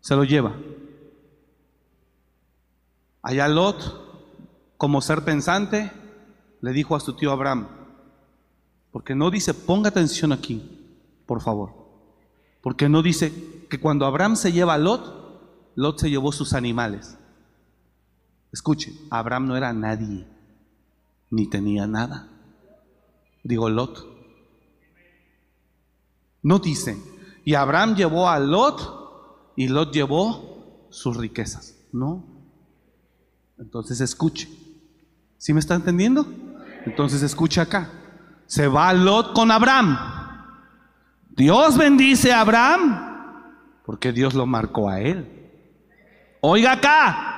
Se lo lleva. Allá Lot, como ser pensante, le dijo a su tío Abraham, porque no dice, ponga atención aquí, por favor, porque no dice que cuando Abraham se lleva a Lot, Lot se llevó sus animales. Escuche, Abraham no era nadie, ni tenía nada. Digo Lot. No dice, y Abraham llevó a Lot y Lot llevó sus riquezas. No. Entonces escuche. ¿Sí me está entendiendo? Entonces escuche acá. Se va Lot con Abraham. Dios bendice a Abraham porque Dios lo marcó a él. Oiga acá.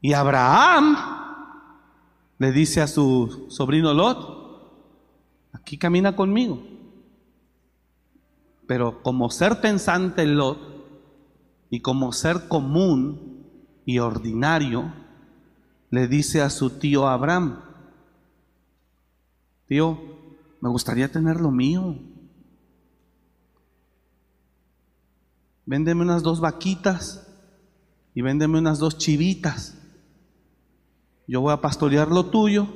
Y Abraham le dice a su sobrino Lot, aquí camina conmigo. Pero como ser pensante Lot y como ser común y ordinario, le dice a su tío Abraham, tío, me gustaría tener lo mío. Véndeme unas dos vaquitas y véndeme unas dos chivitas. Yo voy a pastorear lo tuyo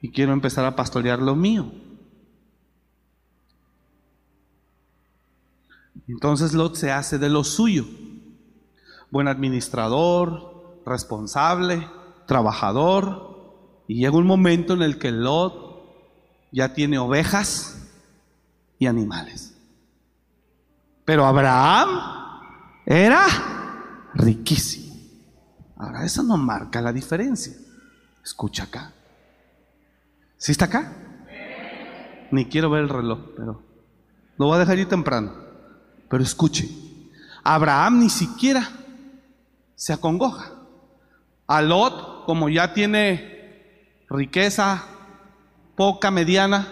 y quiero empezar a pastorear lo mío. Entonces Lot se hace de lo suyo. Buen administrador, responsable, trabajador. Y llega un momento en el que Lot ya tiene ovejas y animales. Pero Abraham era riquísimo. Ahora, eso no marca la diferencia. Escucha acá. ¿Sí está acá? Ni quiero ver el reloj, pero lo voy a dejar ir temprano. Pero escuche, Abraham ni siquiera se acongoja. A Lot, como ya tiene riqueza poca, mediana,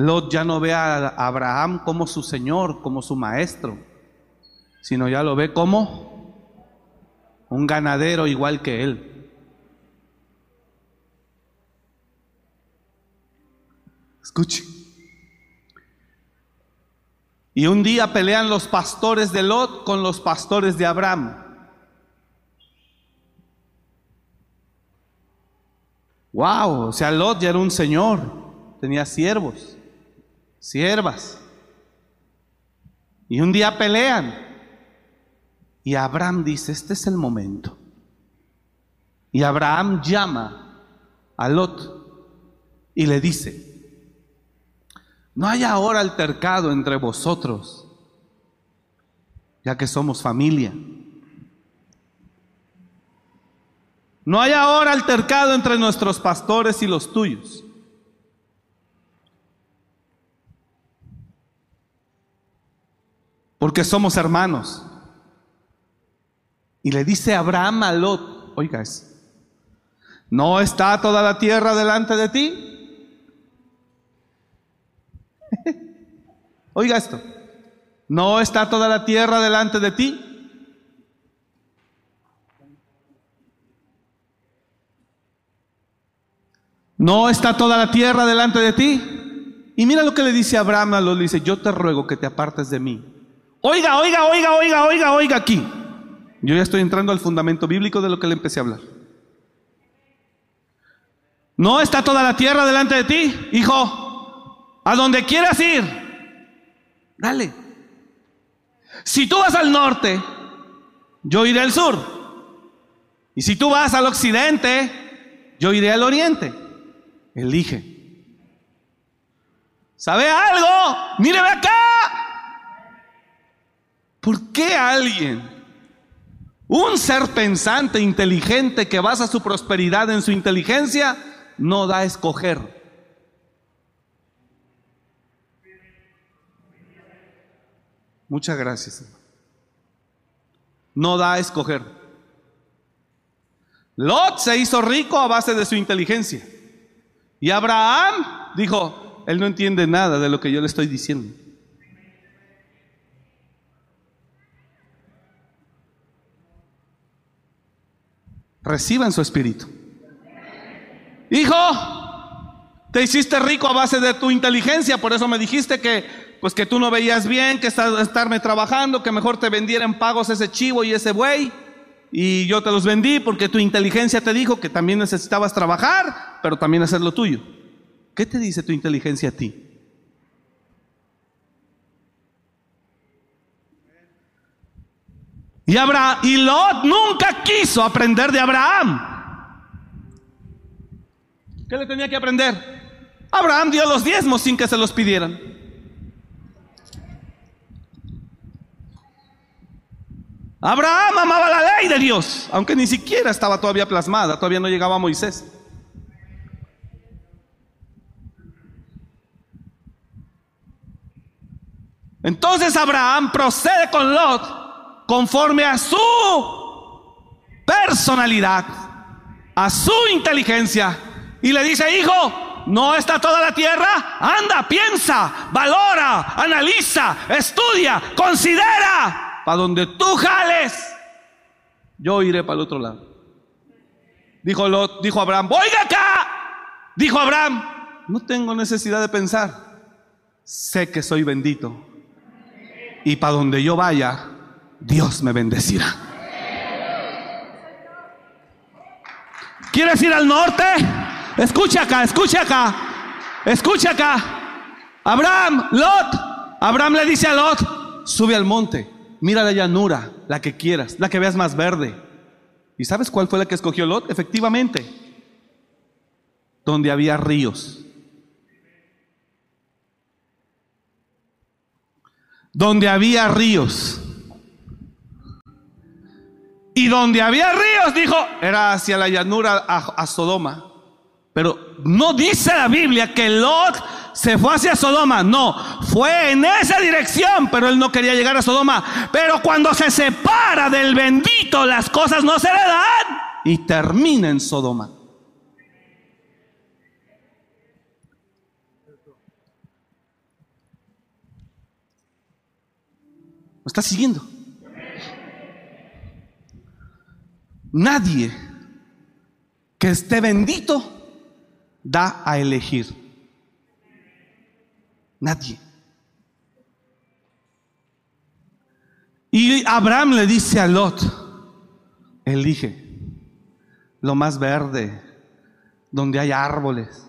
Lot ya no ve a Abraham como su señor, como su maestro, sino ya lo ve como un ganadero igual que él. Escuche. Y un día pelean los pastores de Lot con los pastores de Abraham. Wow, o sea, Lot ya era un señor, tenía siervos, siervas. Y un día pelean. Y Abraham dice, este es el momento. Y Abraham llama a Lot y le dice, no hay ahora altercado entre vosotros, ya que somos familia. No hay ahora altercado entre nuestros pastores y los tuyos. Porque somos hermanos. Y le dice Abraham a Lot, oiga eso, ¿no está toda la tierra delante de ti? [LAUGHS] oiga esto, ¿no está toda la tierra delante de ti? ¿No está toda la tierra delante de ti? Y mira lo que le dice Abraham a Lot, le dice, yo te ruego que te apartes de mí. Oiga, oiga, oiga, oiga, oiga, oiga aquí. Yo ya estoy entrando al fundamento bíblico de lo que le empecé a hablar. ¿No está toda la tierra delante de ti, hijo? A donde quieras ir, dale. Si tú vas al norte, yo iré al sur. Y si tú vas al occidente, yo iré al oriente. Elige. ¿Sabe algo? Míreme acá. ¿Por qué alguien, un ser pensante, inteligente, que basa su prosperidad en su inteligencia, no da a escoger? Muchas gracias. No da a escoger. Lot se hizo rico a base de su inteligencia. Y Abraham dijo, él no entiende nada de lo que yo le estoy diciendo. Reciban su espíritu. Hijo, te hiciste rico a base de tu inteligencia, por eso me dijiste que pues que tú no veías bien, que estarme trabajando, que mejor te vendiera en pagos ese chivo y ese buey. Y yo te los vendí porque tu inteligencia te dijo que también necesitabas trabajar, pero también hacer lo tuyo. ¿Qué te dice tu inteligencia a ti? Y, Abraham, y Lot nunca quiso aprender de Abraham. ¿Qué le tenía que aprender? Abraham dio los diezmos sin que se los pidieran. Abraham amaba la ley de Dios, aunque ni siquiera estaba todavía plasmada, todavía no llegaba a Moisés. Entonces Abraham procede con Lot conforme a su personalidad, a su inteligencia, y le dice, hijo, ¿no está toda la tierra? Anda, piensa, valora, analiza, estudia, considera, para donde tú jales, yo iré para el otro lado. Dijo, Lot, dijo Abraham, oiga acá. Dijo Abraham, no tengo necesidad de pensar. Sé que soy bendito. Y para donde yo vaya, Dios me bendecirá. ¿Quieres ir al norte? Escucha acá, escucha acá. Escucha acá. Abraham, Lot. Abraham le dice a Lot, sube al monte, mira la llanura, la que quieras, la que veas más verde. ¿Y sabes cuál fue la que escogió Lot? Efectivamente, donde había ríos. Donde había ríos. Y donde había ríos, dijo, era hacia la llanura a, Sodoma. Pero no dice la Biblia que Lot se fue hacia Sodoma. No, fue en esa dirección, pero él no quería llegar a Sodoma. Pero cuando se separa del bendito, las cosas no se le dan y termina en Sodoma. ¿Me está siguiendo? Nadie que esté bendito da a elegir. Nadie. Y Abraham le dice a Lot, elige lo más verde, donde haya árboles,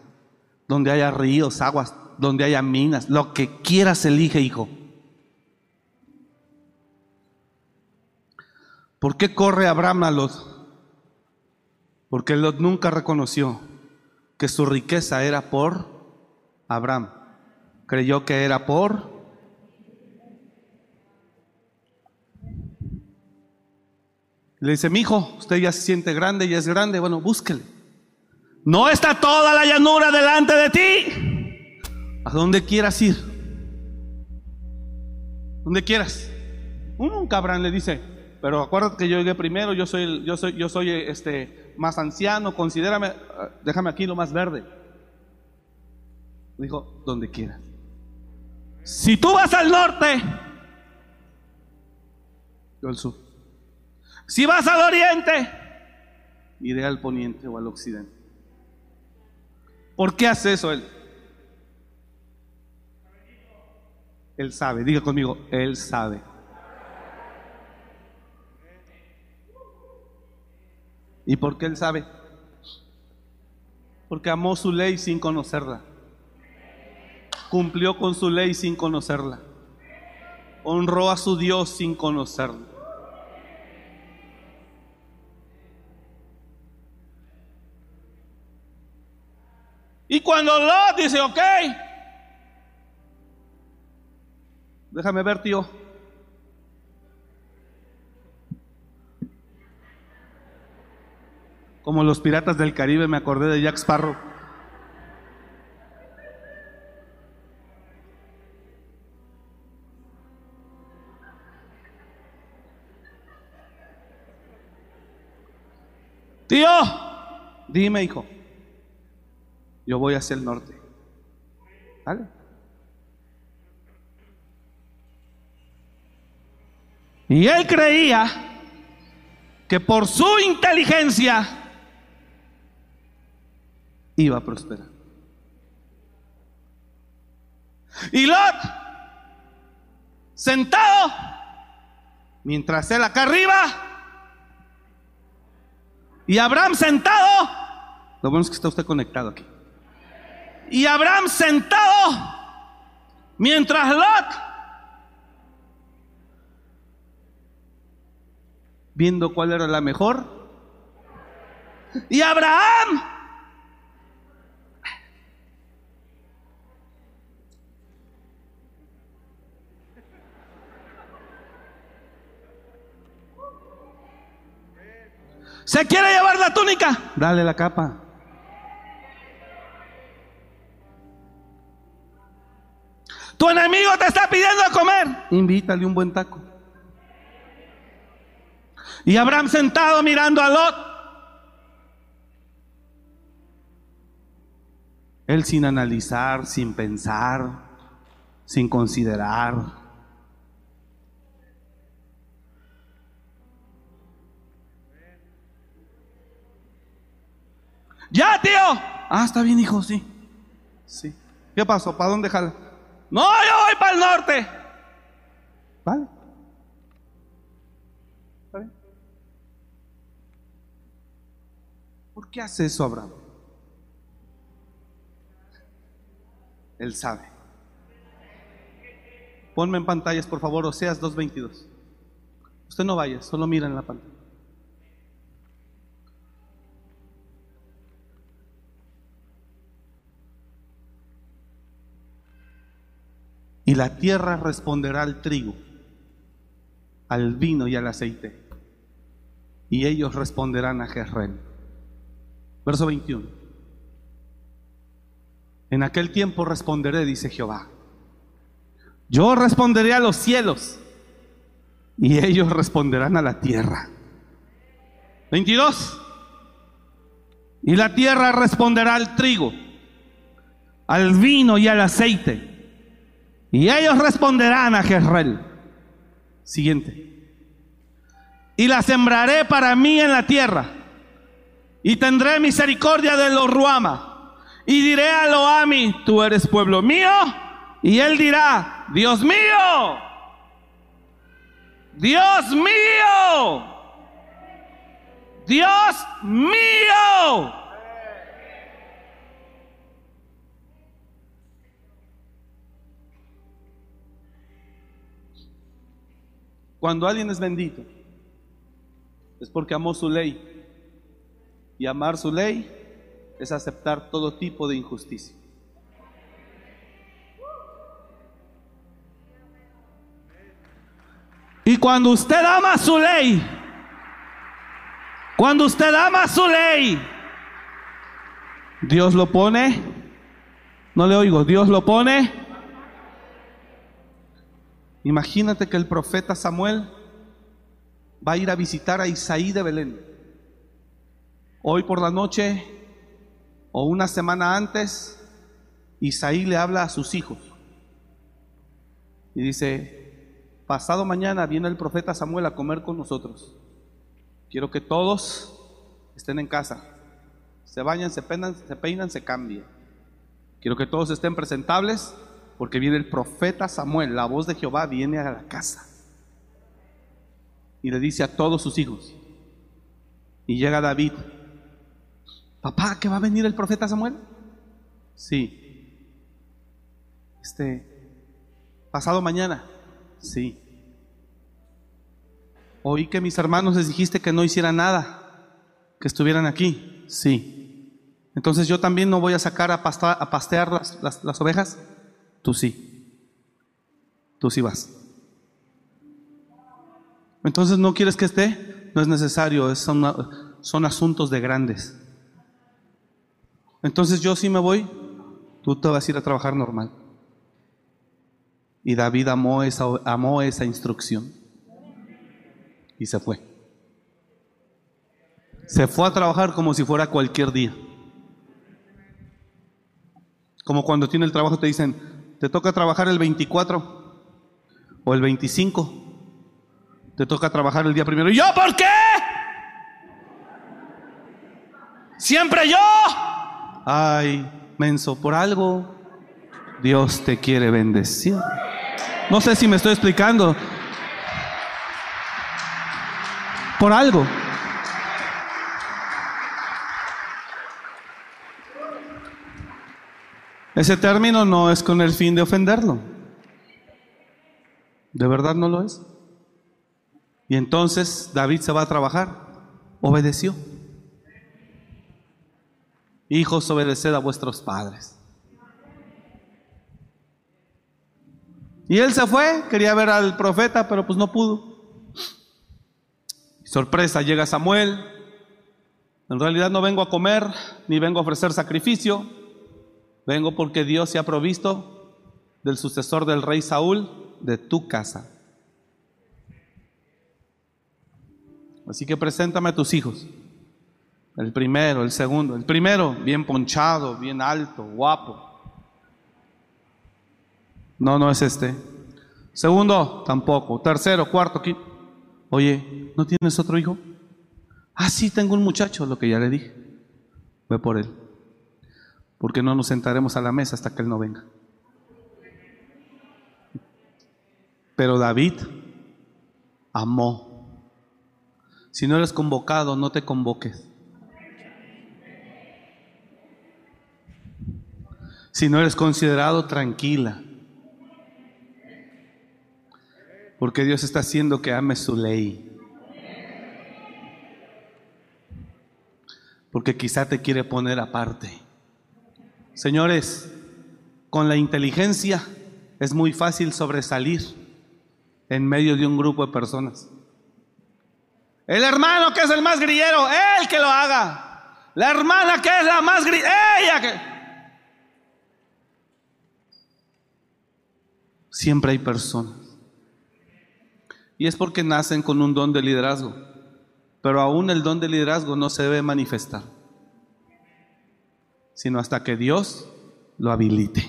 donde haya ríos, aguas, donde haya minas, lo que quieras elige, hijo. ¿Por qué corre Abraham a Lot? Porque Lot nunca reconoció que su riqueza era por Abraham. Creyó que era por Le dice, mi hijo, usted ya se siente grande, y es grande, bueno, búsquele. No está toda la llanura delante de ti. A donde quieras ir. Donde quieras. Un cabrón le dice, pero acuérdate que yo llegué primero, yo soy, yo soy, yo soy este, más anciano, considérame, déjame aquí lo más verde. Dijo, donde quieras. Si tú vas al norte, yo al sur. Si vas al oriente, iré al poniente o al occidente. ¿Por qué hace eso él? Él sabe, diga conmigo, él sabe. ¿Y por qué él sabe? Porque amó su ley sin conocerla. Cumplió con su ley sin conocerla. Honró a su Dios sin conocerla. Y cuando Lot dice, ok, déjame ver, tío. Como los piratas del Caribe, me acordé de Jack Sparrow. Tío, dime, hijo. Yo voy hacia el norte. ¿Vale? Y él creía que por su inteligencia iba a prosperar. Y Lot, sentado, mientras él acá arriba, y Abraham sentado, lo bueno es que está usted conectado aquí. Y Abraham sentado, mientras Lot, viendo cuál era la mejor, y Abraham, ¿Se quiere llevar la túnica? Dale la capa. Tu enemigo te está pidiendo a comer. Invítale un buen taco. Y Abraham sentado mirando a Lot. Él sin analizar, sin pensar, sin considerar. Ya, tío. Ah, está bien, hijo, sí. Sí. ¿Qué pasó? ¿Para dónde jala? No, yo voy para el norte. ¿Vale? ¿Está bien? ¿Por qué hace eso Abraham? Él sabe. Ponme en pantallas, por favor, Oseas 2.22. Usted no vaya, solo mira en la pantalla. Y la tierra responderá al trigo, al vino y al aceite. Y ellos responderán a Jezreel. Verso 21. En aquel tiempo responderé, dice Jehová. Yo responderé a los cielos y ellos responderán a la tierra. 22. Y la tierra responderá al trigo, al vino y al aceite. Y ellos responderán a Jezreel. Siguiente. Y la sembraré para mí en la tierra. Y tendré misericordia de los Ruama. Y diré a Loami, tú eres pueblo mío. Y él dirá, Dios mío. Dios mío. Dios mío. Cuando alguien es bendito, es porque amó su ley. Y amar su ley es aceptar todo tipo de injusticia. Y cuando usted ama su ley, cuando usted ama su ley, Dios lo pone, no le oigo, Dios lo pone Imagínate que el profeta Samuel va a ir a visitar a Isaí de Belén. Hoy por la noche o una semana antes, Isaí le habla a sus hijos y dice, pasado mañana viene el profeta Samuel a comer con nosotros. Quiero que todos estén en casa. Se bañan, se peinan, se peinan, se cambian. Quiero que todos estén presentables porque viene el profeta Samuel, la voz de Jehová viene a la casa y le dice a todos sus hijos. Y llega David, papá, ¿que va a venir el profeta Samuel? Sí. Este, pasado mañana, sí. Oí que mis hermanos les dijiste que no hicieran nada, que estuvieran aquí, sí. Entonces yo también no voy a sacar a, pastear las, las ovejas. Tú sí. Tú sí vas. Entonces no quieres que esté, no es necesario, son, asuntos de grandes. Entonces yo sí me voy, tú te vas a ir a trabajar normal. Y David amó esa, amó esa instrucción y se fue. Se fue a trabajar como si fuera cualquier día. Como cuando tiene el trabajo te dicen, te toca trabajar el 24 o el 25. Te toca trabajar el día primero. ¿Y yo por qué? Siempre yo. Ay, menso, por algo Dios te quiere bendecir. No sé si me estoy explicando. Por algo. Ese término no es con el fin de ofenderlo. De verdad no lo es. Y entonces David se va a trabajar. Obedeció. Hijos, obedeced a vuestros padres. Y él se fue, quería ver al profeta, pero pues no pudo. Sorpresa, llega Samuel. En realidad no vengo a comer, ni vengo a ofrecer sacrificio. Vengo porque Dios se ha provisto del sucesor del rey Saúl de tu casa. Así que preséntame a tus hijos. El primero, el segundo. El primero, bien ponchado, bien alto, guapo. No, no es este. Segundo, tampoco. Tercero, cuarto, quinto. Oye, ¿no tienes otro hijo? Ah, sí, tengo un muchacho, lo que ya le dije. Ve por él. Porque no nos sentaremos a la mesa hasta que él no venga. Pero David amó. Si no eres convocado, no te convoques. Si no eres considerado, tranquila. Porque Dios está haciendo que ames su ley. Porque quizá te quiere poner aparte. Señores, con la inteligencia es muy fácil sobresalir en medio de un grupo de personas. El hermano que es el más grillero, él que lo haga. La hermana que es la más grillera, ella que... Siempre hay personas. Y es porque nacen con un don de liderazgo. Pero aún el don de liderazgo no se debe manifestar. Sino hasta que Dios lo habilite.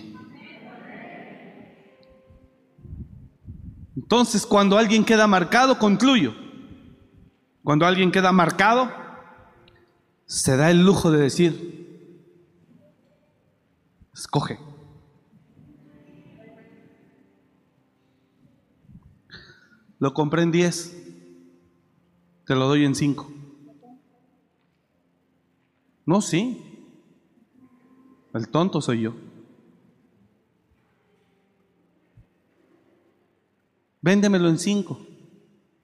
Entonces, cuando alguien queda marcado, concluyo. Cuando alguien queda marcado, se da el lujo de decir, escoge. Lo compré en 10, te lo doy en 5. No, sí. El tonto soy yo. Véndemelo en 5.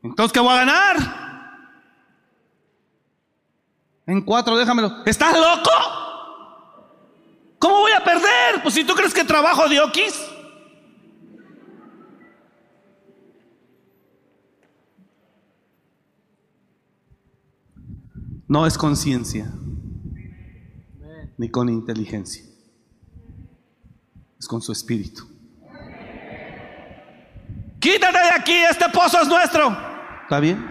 Entonces, ¿qué voy a ganar? En 4, déjamelo. ¿Estás loco? ¿Cómo voy a perder? Pues si tú crees que trabajo de oquis. No es conciencia, ni con inteligencia. Es con su espíritu. Quítate de aquí, este pozo es nuestro. ¿Está bien?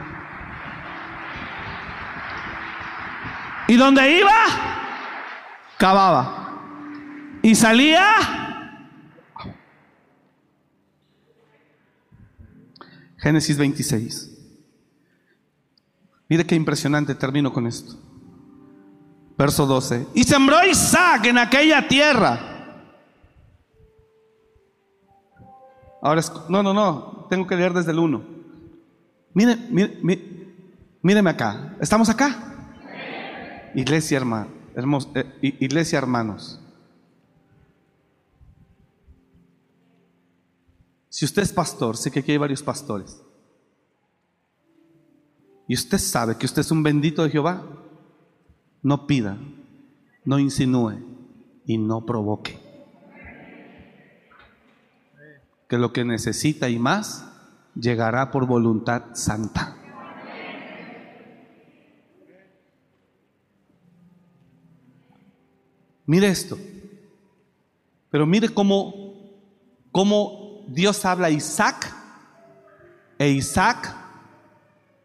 Y donde iba, cavaba. Y salía. Génesis 26. Mire qué impresionante, termino con esto. Verso 12. Y sembró Isaac en aquella tierra. Ahora, no, no, no, tengo que leer desde el 1. Mire, mire, mire, míreme acá. ¿Estamos acá? Iglesia, hermano, hermos, eh, iglesia, hermanos. Si usted es pastor, sé que aquí hay varios pastores y usted sabe que usted es un bendito de Jehová, no pida, no insinúe y no provoque. Que lo que necesita y más llegará por voluntad santa. Mire esto, pero mire cómo, cómo Dios habla a Isaac e Isaac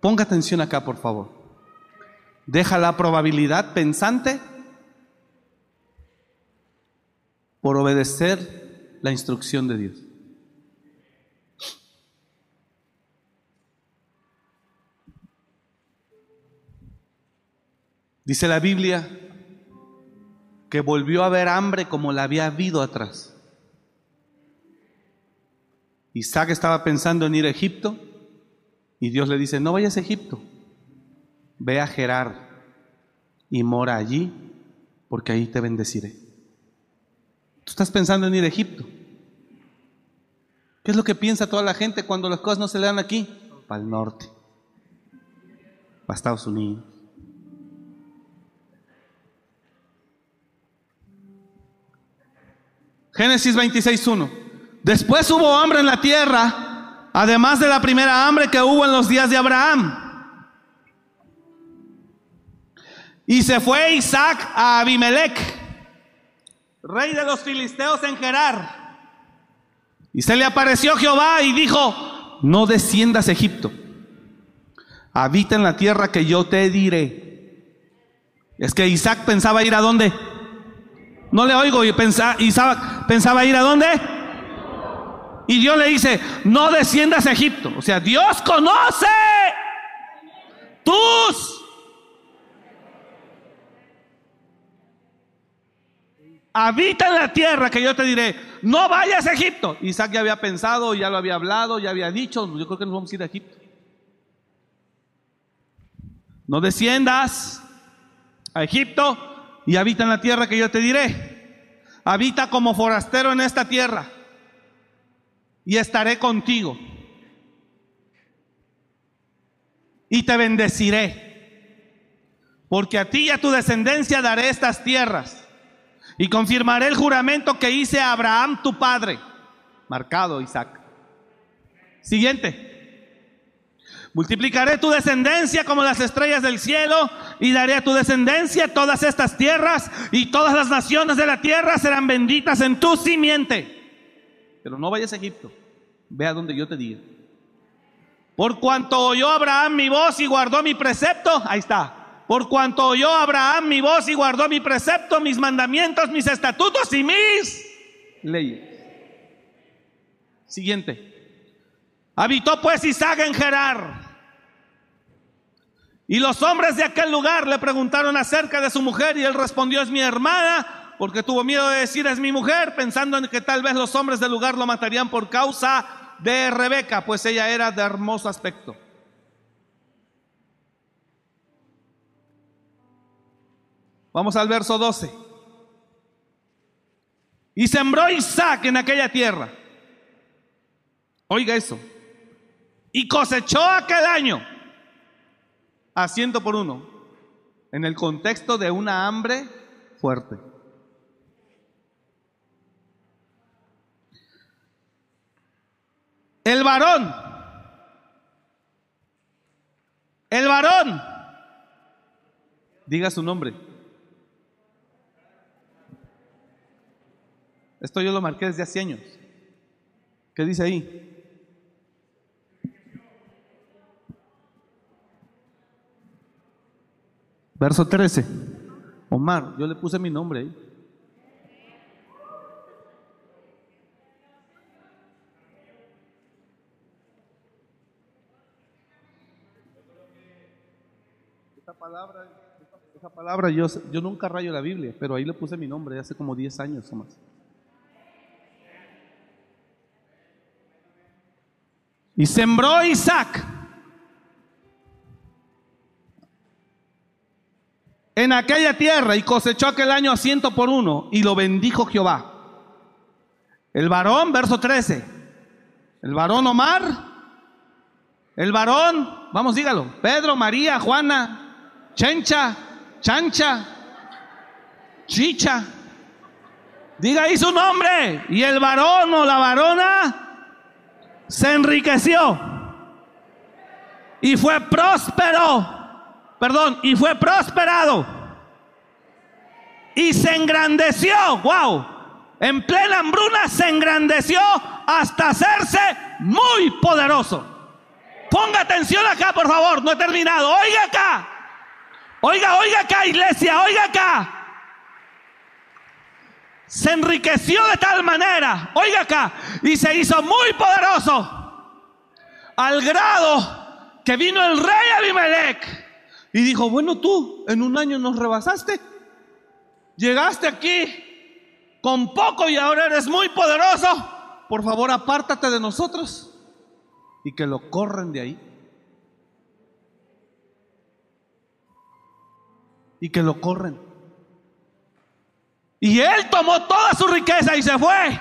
Ponga atención acá, por favor. Deja la probabilidad pensante por obedecer la instrucción de Dios. Dice la Biblia que volvió a haber hambre como la había habido atrás. Isaac estaba pensando en ir a Egipto y Dios le dice, no vayas a Egipto, ve a Gerar y mora allí, porque ahí te bendeciré. Tú estás pensando en ir a Egipto. ¿Qué es lo que piensa toda la gente cuando las cosas no se le dan aquí? Para el norte, para Estados Unidos. Génesis 26.1. Después hubo hambre en la tierra Además de la primera hambre que hubo en los días de Abraham. Y se fue Isaac a Abimelech, rey de los filisteos en Gerar. Y se le apareció Jehová y dijo, no desciendas a Egipto, habita en la tierra que yo te diré. Es que Isaac pensaba ir a dónde? No le oigo pensaba, Isaac pensaba ir a dónde? Y Dios le dice, no desciendas a Egipto. O sea, Dios conoce tus habita en la tierra que yo te diré, no vayas a Egipto. Isaac ya había pensado, ya lo había hablado, ya había dicho, yo creo que nos vamos a ir a Egipto. No desciendas a Egipto y habita en la tierra que yo te diré. Habita como forastero en esta tierra y estaré contigo. Y te bendeciré, porque a ti y a tu descendencia daré estas tierras. Y confirmaré el juramento que hice a Abraham tu padre. Marcado Isaac. Siguiente. Multiplicaré tu descendencia como las estrellas del cielo y daré a tu descendencia todas estas tierras y todas las naciones de la tierra serán benditas en tu simiente. Pero no vayas a Egipto. Ve a donde yo te diga. Por cuanto oyó Abraham mi voz y guardó mi precepto, ahí está. Por cuanto oyó Abraham mi voz y guardó mi precepto, mis mandamientos, mis estatutos y mis leyes. Siguiente. Habitó pues Isaac en Gerar. Y los hombres de aquel lugar le preguntaron acerca de su mujer y él respondió, es mi hermana, porque tuvo miedo de decir es mi mujer, pensando en que tal vez los hombres del lugar lo matarían por causa de Rebeca, pues ella era de hermoso aspecto. Vamos al verso 12. Y sembró Isaac en aquella tierra. Oiga eso. Y cosechó aquel año a ciento por uno. En el contexto de una hambre fuerte. El varón. El varón. Diga su nombre. Esto yo lo marqué desde hace años. ¿Qué dice ahí? Verso 13. Omar, yo le puse mi nombre ahí. Esa palabra, esa palabra yo, yo nunca rayo la Biblia, pero ahí le puse mi nombre hace como 10 años o más. Y sembró Isaac en aquella tierra y cosechó aquel año a ciento por uno y lo bendijo Jehová. El varón, verso 13. El varón Omar. El varón, vamos, dígalo. Pedro, María, Juana, Chencha, Chancha, Chicha. Diga ahí su nombre. Y el varón o la varona se enriqueció y fue próspero. Perdón, y fue prosperado. Y se engrandeció. Wow. En plena hambruna se engrandeció hasta hacerse muy poderoso. Ponga atención acá, por favor. No he terminado. Oiga acá. Oiga, oiga acá, iglesia. Oiga acá se enriqueció de tal manera, oiga acá, y se hizo muy poderoso, al grado que vino el rey Abimelech y dijo, bueno tú, en un año nos rebasaste, llegaste aquí con poco y ahora eres muy poderoso, por favor apártate de nosotros y que lo corren de ahí. Y que lo corren. Y él tomó toda su riqueza y se fue.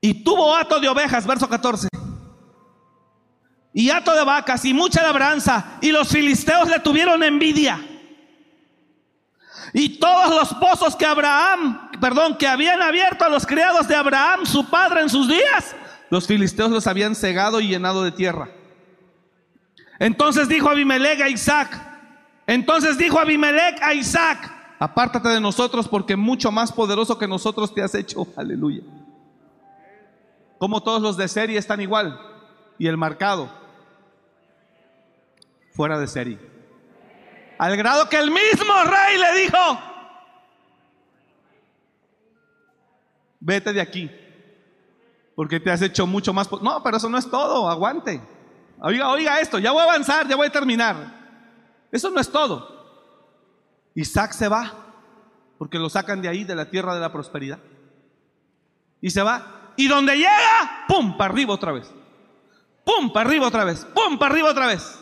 Y tuvo hato de ovejas, verso 14. Y hato de vacas y mucha labranza. Y los filisteos le tuvieron envidia. Y todos los pozos que Abraham, perdón, que habían abierto a los criados de Abraham, su padre en sus días, los filisteos los habían cegado y llenado de tierra. Entonces dijo Abimelech a Isaac, entonces dijo Abimelech a Isaac, apártate de nosotros porque mucho más poderoso que nosotros te has hecho. Aleluya. Como todos los de serie están igual. Y el marcado, fuera de serie. Al grado que el mismo rey le dijo, vete de aquí, porque te has hecho mucho más... No, pero eso no es todo, aguante. Oiga, oiga esto, ya voy a avanzar, ya voy a terminar. Eso no es todo. Isaac se va, porque lo sacan de ahí, de la tierra de la prosperidad. Y se va. Y donde llega, ¡pum! Para arriba otra vez. ¡Pum! Para arriba otra vez. ¡Pum! Para arriba otra vez.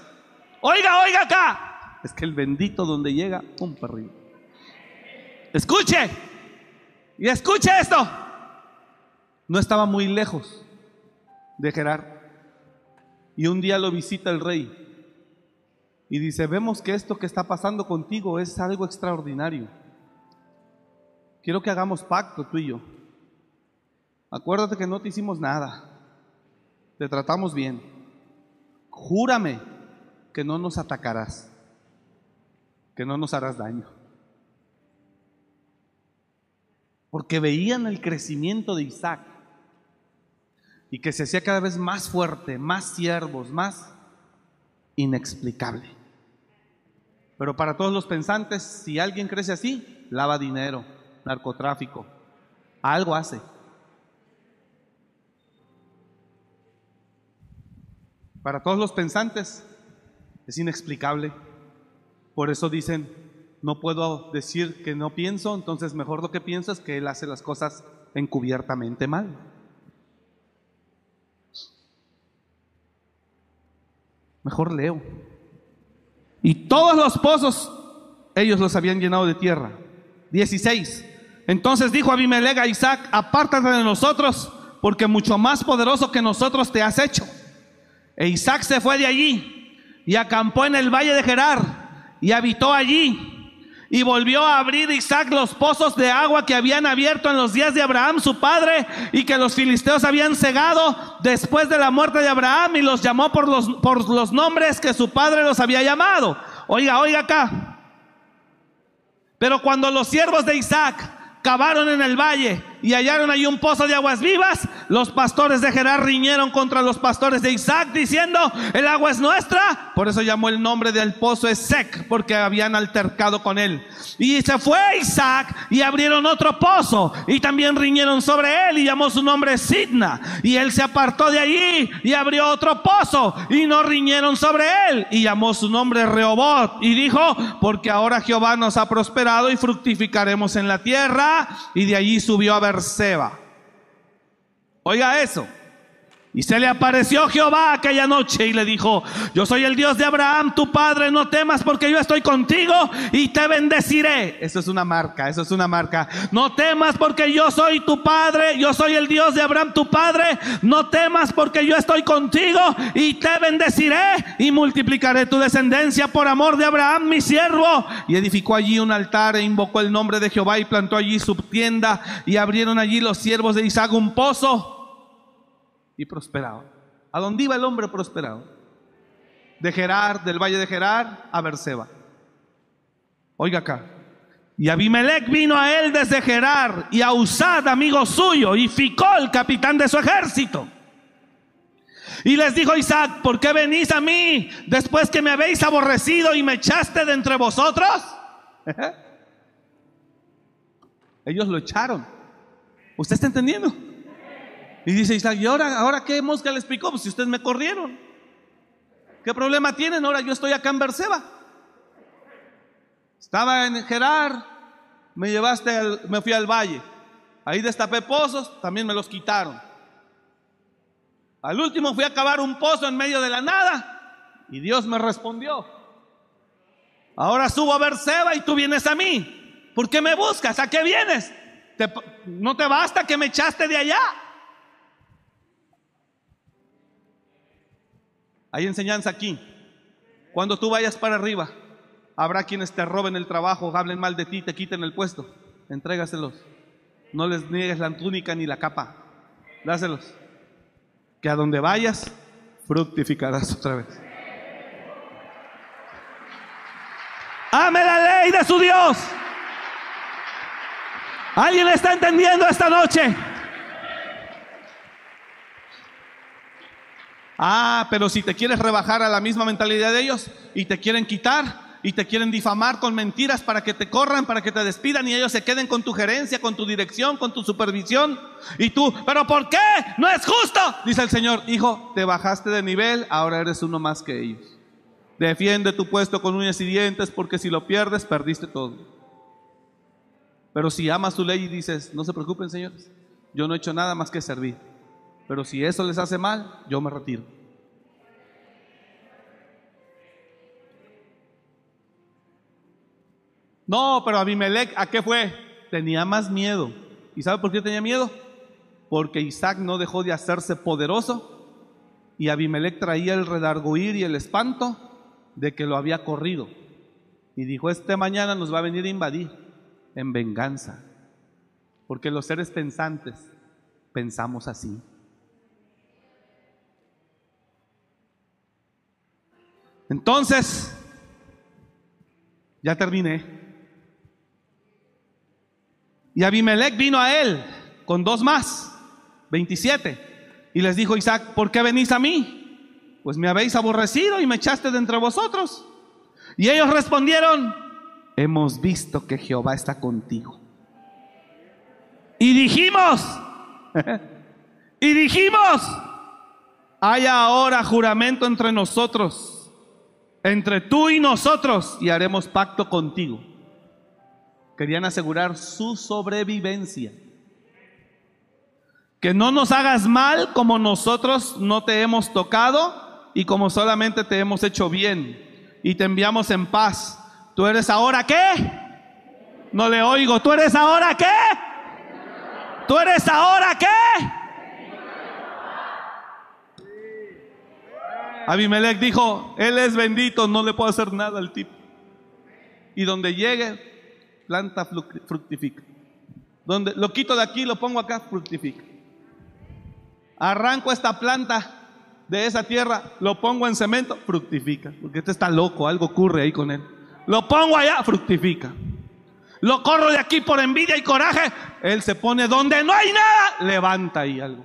Oiga, oiga acá. Es que el bendito donde llega, ¡pum! Para arriba. Escuche. Y escuche esto. No estaba muy lejos de Gerar. Y un día lo visita el rey. Y dice, vemos que esto que está pasando contigo es algo extraordinario. Quiero que hagamos pacto tú y yo. Acuérdate que no te hicimos nada. Te tratamos bien. Júrame que no nos atacarás. Que no nos harás daño. Porque veían el crecimiento de Isaac y que se hacía cada vez más fuerte, más siervos, más inexplicable. Pero para todos los pensantes, si alguien crece así, lava dinero, narcotráfico, algo hace. Para todos los pensantes es inexplicable. Por eso dicen, no puedo decir que no pienso, entonces mejor lo que pienso es que él hace las cosas encubiertamente mal. Mejor leo. Y todos los pozos, ellos los habían llenado de tierra. 16. Entonces dijo Abimelech a Isaac, apártate de nosotros, porque mucho más poderoso que nosotros te has hecho. E Isaac se fue de allí y acampó en el valle de Gerar y habitó allí. Y volvió a abrir Isaac los pozos de agua que habían abierto en los días de Abraham, su padre, y que los filisteos habían cegado después de la muerte de Abraham, y los llamó por los, por los nombres que su padre los había llamado. Oiga, oiga acá. Pero cuando los siervos de Isaac cavaron en el valle y hallaron allí un pozo de aguas vivas, los pastores de Gerar riñeron contra los pastores de Isaac diciendo, el agua es nuestra. Por eso llamó el nombre del pozo Esec, porque habían altercado con él. Y se fue Isaac y abrieron otro pozo y también riñeron sobre él y llamó su nombre Sidna. Y él se apartó de allí y abrió otro pozo y no riñeron sobre él y llamó su nombre Rehobot y dijo, porque ahora Jehová nos ha prosperado y fructificaremos en la tierra. Y de allí subió a Berseba. Oiga eso. Y se le apareció Jehová aquella noche y le dijo, yo soy el Dios de Abraham, tu padre, no temas porque yo estoy contigo y te bendeciré. Eso es una marca, eso es una marca. No temas porque yo soy tu padre, yo soy el Dios de Abraham, tu padre. No temas porque yo estoy contigo y te bendeciré y multiplicaré tu descendencia por amor de Abraham, mi siervo. Y edificó allí un altar e invocó el nombre de Jehová y plantó allí su tienda y abrieron allí los siervos de Isaac un pozo y prosperado. ¿A dónde iba el hombre prosperado? De Gerar, del valle de Gerar a Berseba. Oiga acá. Y Abimelech vino a él desde Gerar y a Usad, amigo suyo, y ficó el capitán de su ejército. Y les dijo Isaac, ¿por qué venís a mí después que me habéis aborrecido y me echaste de entre vosotros? [LAUGHS] Ellos lo echaron. ¿Usted está entendiendo? Y dice Isaac, ¿y ahora, ahora qué mosca les picó? Pues si ustedes me corrieron. ¿Qué problema tienen? Ahora yo estoy acá en Berseba. Estaba en Gerar, me llevaste, me fui al valle. Ahí destapé pozos, también me los quitaron. Al último fui a cavar un pozo en medio de la nada y Dios me respondió. Ahora subo a Berseba y tú vienes a mí. ¿Por qué me buscas? ¿A qué vienes? ¿No te basta que me echaste de allá? Hay enseñanza aquí. Cuando tú vayas para arriba, habrá quienes te roben el trabajo, hablen mal de ti, te quiten el puesto. Entrégaselos. No les niegues la túnica ni la capa. Dáselos. Que a donde vayas, fructificarás otra vez. Ame la ley de su Dios. ¿Alguien está entendiendo esta noche? Ah, pero si te quieres rebajar a la misma mentalidad de ellos y te quieren quitar y te quieren difamar con mentiras para que te corran, para que te despidan y ellos se queden con tu gerencia, con tu dirección, con tu supervisión. Y tú, pero ¿por qué? No es justo. Dice el Señor, hijo, te bajaste de nivel, ahora eres uno más que ellos. Defiende tu puesto con uñas y dientes porque si lo pierdes, perdiste todo. Pero si amas tu ley y dices, no se preocupen señores, yo no he hecho nada más que servir. Pero si eso les hace mal, yo me retiro. No, pero Abimelech, ¿a qué fue? Tenía más miedo. ¿Y sabe por qué tenía miedo? Porque Isaac no dejó de hacerse poderoso y Abimelech traía el redarguir y el espanto de que lo había corrido. Y dijo, este mañana nos va a venir a invadir en venganza. Porque los seres pensantes pensamos así. Entonces, ya terminé. Y Abimelech vino a él con dos más, 27. Y les dijo Isaac, ¿por qué venís a mí? Pues me habéis aborrecido y me echaste de entre vosotros. Y ellos respondieron, hemos visto que Jehová está contigo. Y dijimos, [LAUGHS] y dijimos, haya ahora juramento entre nosotros, entre tú y nosotros, y haremos pacto contigo. Querían asegurar su sobrevivencia. Que no nos hagas mal como nosotros no te hemos tocado y como solamente te hemos hecho bien y te enviamos en paz. ¿Tú eres ahora qué? No le oigo. ¿Tú eres ahora qué? ¿Tú eres ahora qué? Abimelech dijo, él es bendito, no le puedo hacer nada al tipo. Y donde llegue, planta fructifica. Donde lo quito de aquí, lo pongo acá, fructifica. Arranco esta planta de esa tierra, lo pongo en cemento, fructifica. Porque este está loco, algo ocurre ahí con él. Lo pongo allá, fructifica. Lo corro de aquí por envidia y coraje. Él se pone donde no hay nada, levanta ahí algo.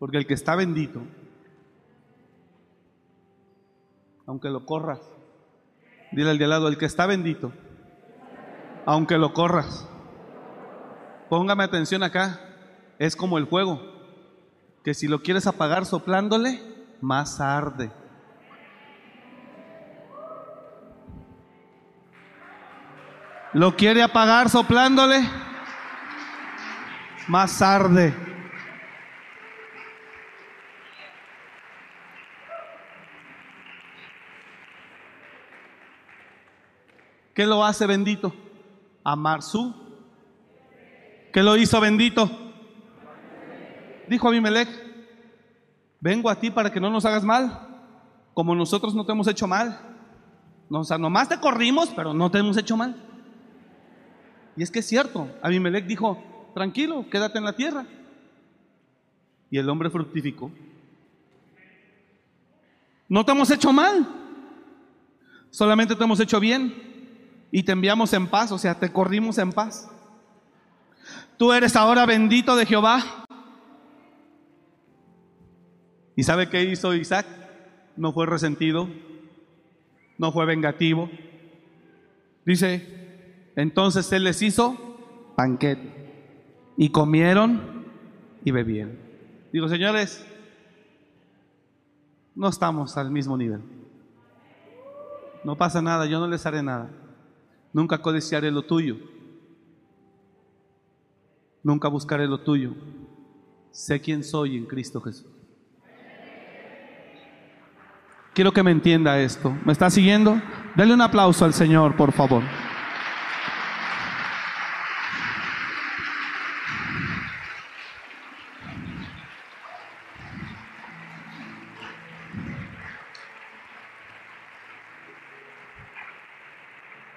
Porque el que está bendito, aunque lo corras, dile al de al lado, el que está bendito, aunque lo corras, póngame atención acá, es como el fuego, que si lo quieres apagar soplándole, más arde. Lo quiere apagar soplándole, más arde. ¿Qué lo hace bendito? Amar su. ¿Qué lo hizo bendito? Dijo Abimelech, vengo a ti para que no nos hagas mal, como nosotros no te hemos hecho mal. No, o sea, nomás te corrimos, pero no te hemos hecho mal. Y es que es cierto, Abimelech dijo, tranquilo, quédate en la tierra. Y el hombre fructificó. No te hemos hecho mal, solamente te hemos hecho bien y te enviamos en paz, o sea, te corrimos en paz. Tú eres ahora bendito de Jehová. ¿Y sabe qué hizo Isaac? No fue resentido, no fue vengativo. Dice, entonces él les hizo banquete y comieron y bebieron. Digo, señores, no estamos al mismo nivel. No pasa nada, yo no les haré nada. Nunca codiciaré lo tuyo. Nunca buscaré lo tuyo. Sé quién soy en Cristo Jesús. Quiero que me entienda esto. ¿Me está siguiendo? Dale un aplauso al Señor, por favor.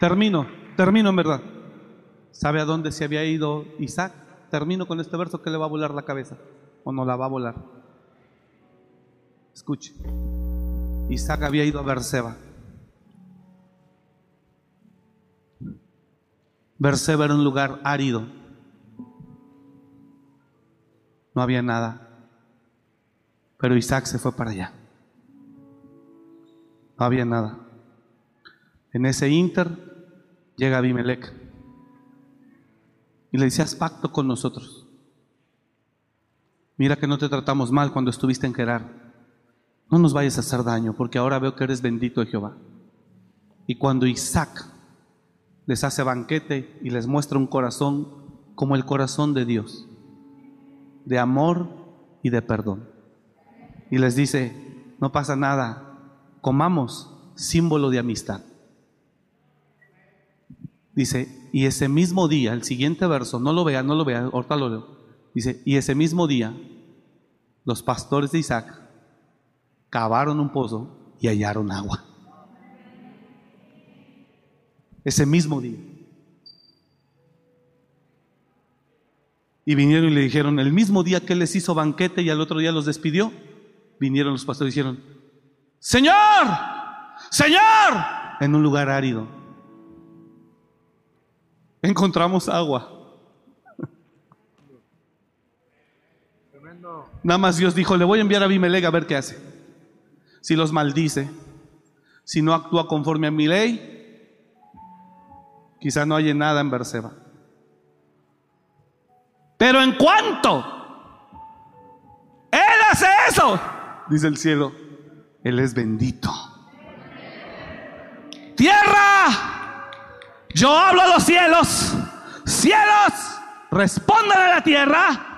Termino, termino en verdad. ¿Sabe a dónde se había ido Isaac? Termino con este verso que le va a volar la cabeza o no la va a volar. Escuche. Isaac había ido a Berseba. Berseba era un lugar árido. No había nada. Pero Isaac se fue para allá. No había nada. En ese inter llega Abimelech y le dice, haz pacto con nosotros. Mira que no te tratamos mal cuando estuviste en Gerar. No nos vayas a hacer daño, porque ahora veo que eres bendito de Jehová. Y cuando Isaac les hace banquete y les muestra un corazón como el corazón de Dios, de amor y de perdón. Y les dice, no pasa nada, comamos, símbolo de amistad. Dice, y ese mismo día, el siguiente verso, no lo vea, no lo vea, ahorita lo leo. Dice, y ese mismo día, los pastores de Isaac cavaron un pozo y hallaron agua. Ese mismo día. Y vinieron y le dijeron, el mismo día que les hizo banquete y al otro día los despidió, vinieron los pastores y dijeron, Señor, Señor, en un lugar árido. Encontramos agua. Nada más Dios dijo, le voy a enviar a Abimelech a ver qué hace. Si los maldice, si no actúa conforme a mi ley, quizá no haya nada en Berseba. Pero en cuanto Él hace eso, dice el cielo, Él es bendito. Tierra, yo hablo a los cielos, cielos, respondan a la tierra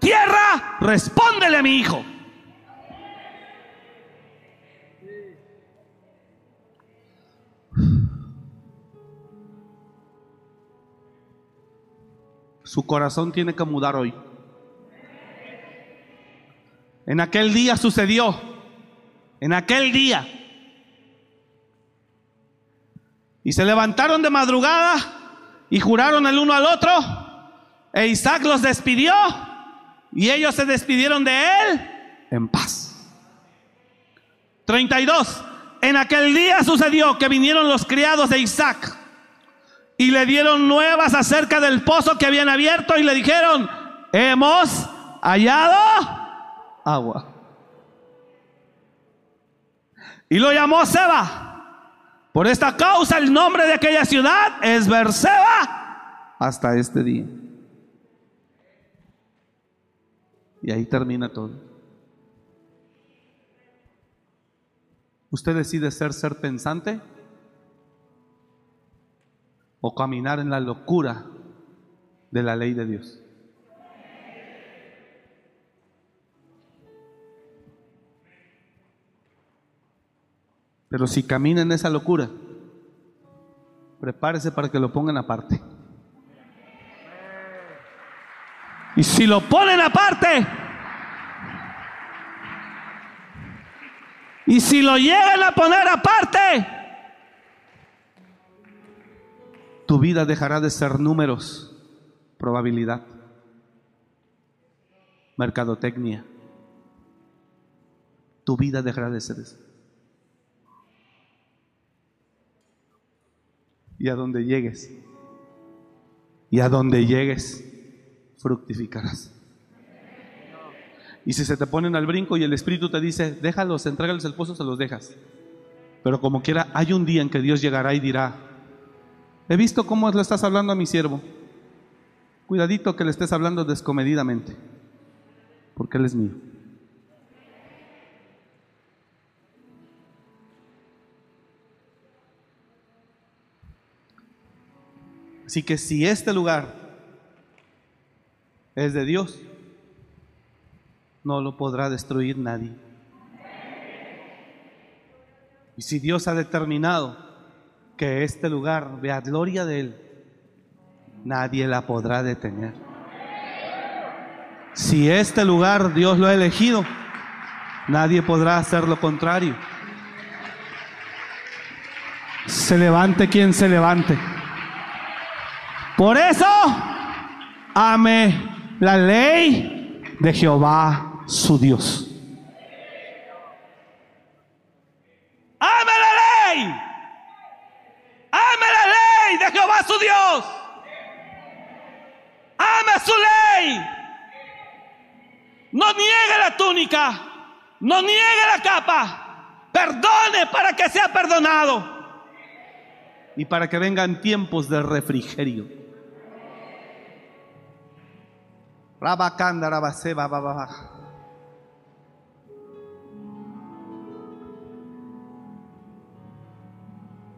Tierra, respóndele a mi hijo. Su corazón tiene que mudar hoy. En aquel día sucedió. En aquel día. Y se levantaron de madrugada y juraron el uno al otro. E Isaac los despidió y ellos se despidieron de él en paz. 32. En aquel día sucedió que vinieron los criados de Isaac y le dieron nuevas acerca del pozo que habían abierto y le dijeron, hemos hallado agua. Y lo llamó Seba. Por esta causa el nombre de aquella ciudad es Berseba hasta este día. Y ahí termina todo. ¿Usted decide ser ser pensante? ¿O caminar en la locura de la ley de Dios? Pero si camina en esa locura, prepárese para que lo pongan aparte. Y si lo ponen aparte, y si lo llegan a poner aparte, tu vida dejará de ser números, probabilidad, mercadotecnia. Tu vida dejará de ser eso. Y a donde llegues, y a donde llegues, fructificarás. Y si se te ponen al brinco y el Espíritu te dice, déjalos, entrégales el pozo, se los dejas. Pero como quiera, hay un día en que Dios llegará y dirá, he visto cómo le estás hablando a mi siervo. Cuidadito que le estés hablando descomedidamente, porque Él es mío. Así que si este lugar es de Dios, no lo podrá destruir nadie. Y si Dios ha determinado que este lugar vea gloria de Él, nadie la podrá detener. Si este lugar Dios lo ha elegido, nadie podrá hacer lo contrario. Se levante quien se levante. Por eso, ame la ley de Jehová su Dios. Ame la ley. Ame la ley de Jehová su Dios. Ame su ley. No niegue la túnica. No niegue la capa. Perdone para que sea perdonado. Y para que vengan tiempos de refrigerio. Rabacanda, Rabaseba, Bababaja.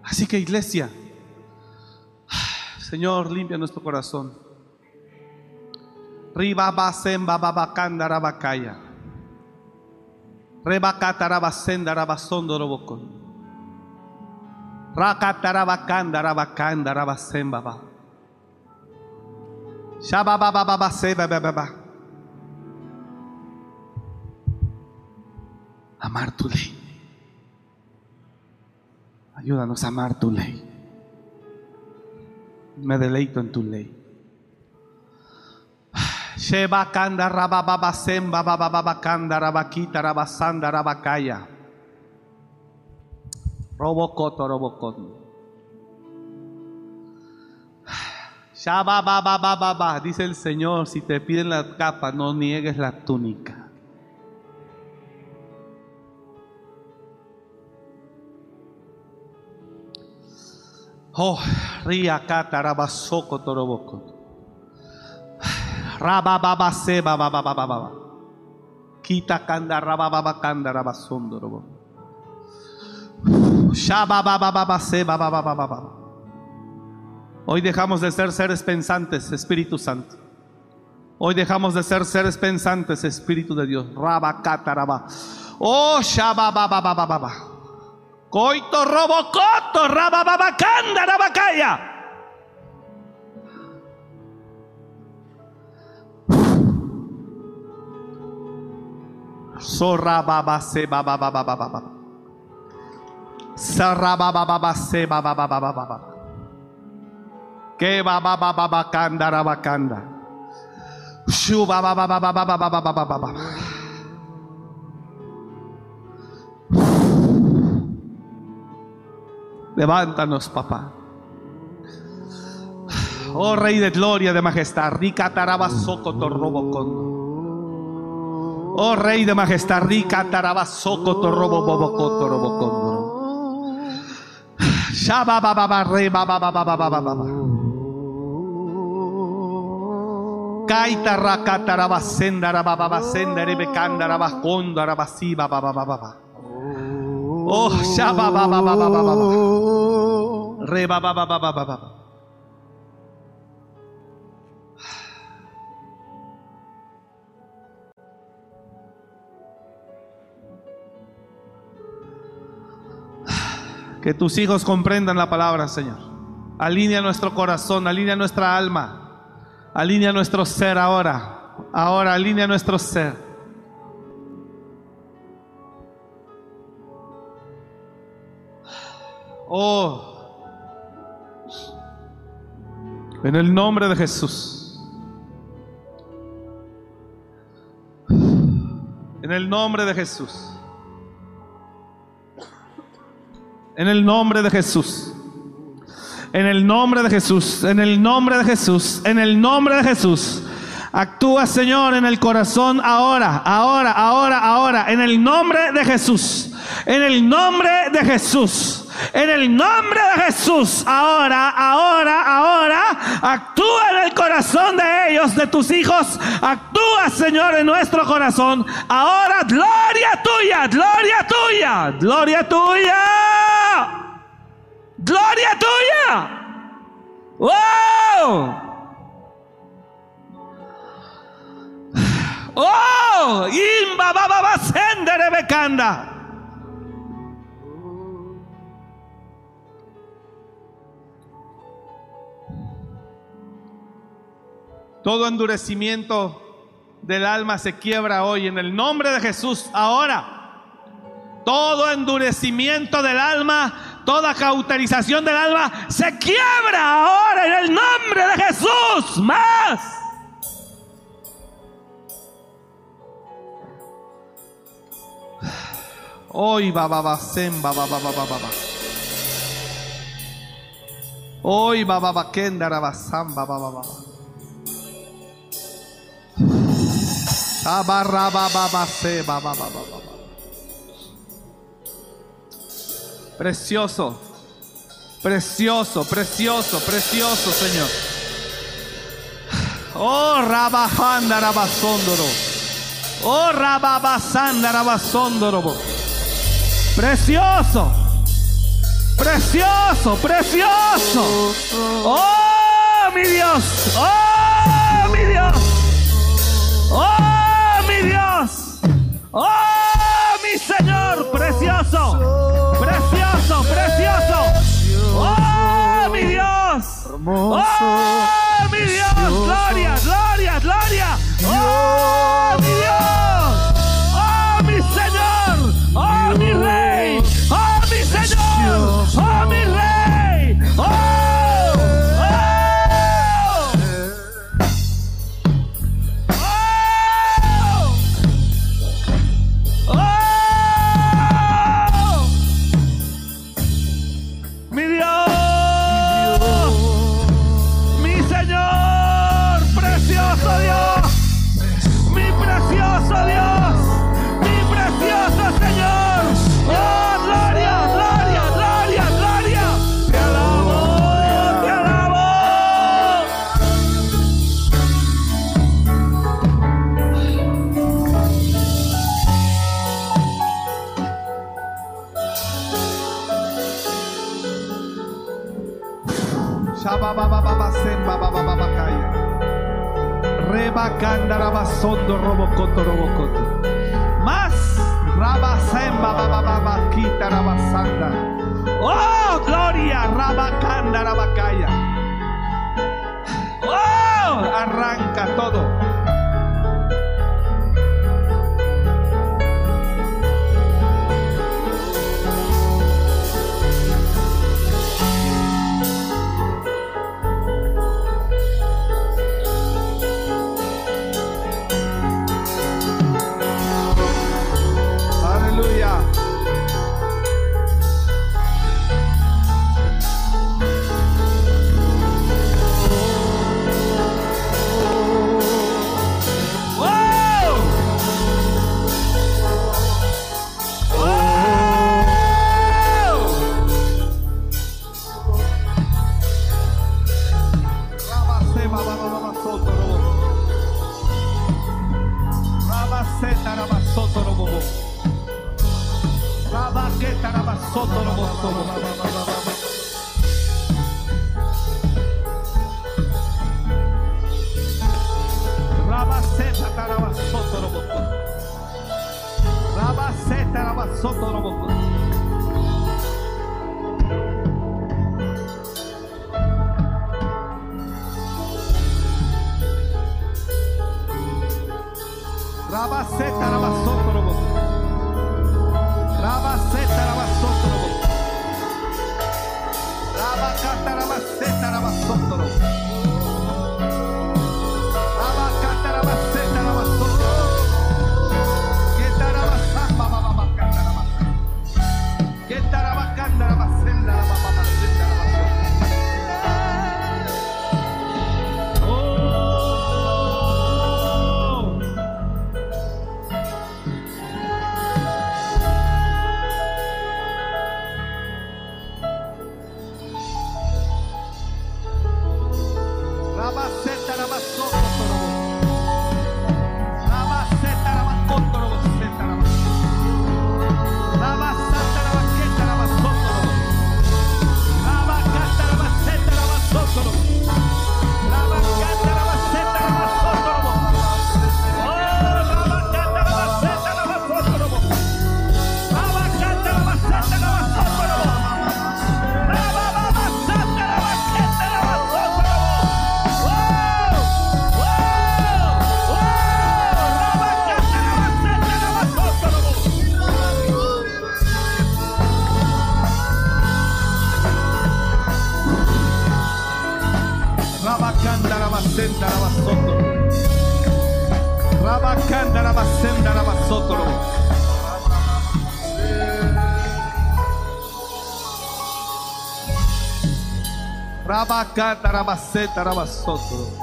Así que iglesia, Señor, limpia nuestro corazón. Ribabasen bababacanda rabacaya. Rebacata rabasenda rabasondo robocón. Racatarabacanda rabacanda rabasen. Amar tu ley. Ayúdanos a amar tu ley. Me deleito en tu ley. Sheba kanda semba bababa kanda rabakita rabasanda rabakaya. Robocoto robocon. Shabba, dice el Señor, si te piden la capa, no niegues la túnica. Oh, ría catarabasoco toroboco. Rabababa seba babababa. Quita canda rabababa canda rabasondorobo. Shabababa seba babababa. Hoy dejamos de ser seres pensantes, Espíritu Santo. Hoy dejamos de ser seres pensantes, Espíritu de Dios. Rabacataraba. Oh, shabababababa. Coito robocoto, rabababacanda, rabacaya. Sorrababase babababababa. Sarrabababase babababababa. Que bababababacanda, rabacanda. Shubabababababababababa. Levántanos, papá. Oh Rey de gloria, de majestad, rica tarabasoco torrobocondo. Oh Rey de majestad, rica robocondo. Shababababa, re bababababababa. Kaita rakata rabasenda rabababasenda rebekanda rabaconda rabasiba babababa. Oh, shabababababababa. Re bababababababa. [SIGHS] Que tus hijos comprendan la palabra, Señor. Alinea nuestro corazón, alinea nuestra alma, alinea nuestro ser ahora. Ahora alinea nuestro ser. Oh, en el nombre de Jesús. En el nombre de Jesús. En el nombre de Jesús. En el nombre de Jesús. En el nombre de Jesús. En el nombre de Jesús. Actúa, Señor, en el corazón ahora, ahora, ahora, ahora. En el nombre de Jesús. En el nombre de Jesús. En el nombre de Jesús. Ahora, ahora, ahora. Actúa en el corazón de ellos, de tus hijos. Actúa, Señor, en nuestro corazón. Ahora, gloria tuya, gloria tuya, gloria tuya. Gloria tuya. ¡Wow! ¡Oh! ¡Imba, ba, ba, ba, sendere! Todo endurecimiento del alma se quiebra hoy en el nombre de Jesús. Ahora, todo endurecimiento del alma, toda cauterización del alma se quiebra ahora en el nombre de Jesús. Más. Hoy bababacén, babababababa. Hoy bababaquén, darabazán, babababa. Abarrabababacé. Precioso, precioso, precioso, precioso, Señor. Oh, rabajanda, rabasóndoro. Oh, rababasanda. Precioso, precioso, precioso. Oh, mi Dios. Oh, mi Dios. Oh, mi Dios. Oh, mi Señor, precioso. hermoso. ¡Oh, mi Dios! ¡Gloria, gloria, gloria! ¡Oh, mi Dios! sondo robocoto robocoto. Más rabasemba bababaquita rabasanda. Oh, gloria rabacanda rabacaya. Oh, arranca todo Rabacata, rabaceta, rabacoto.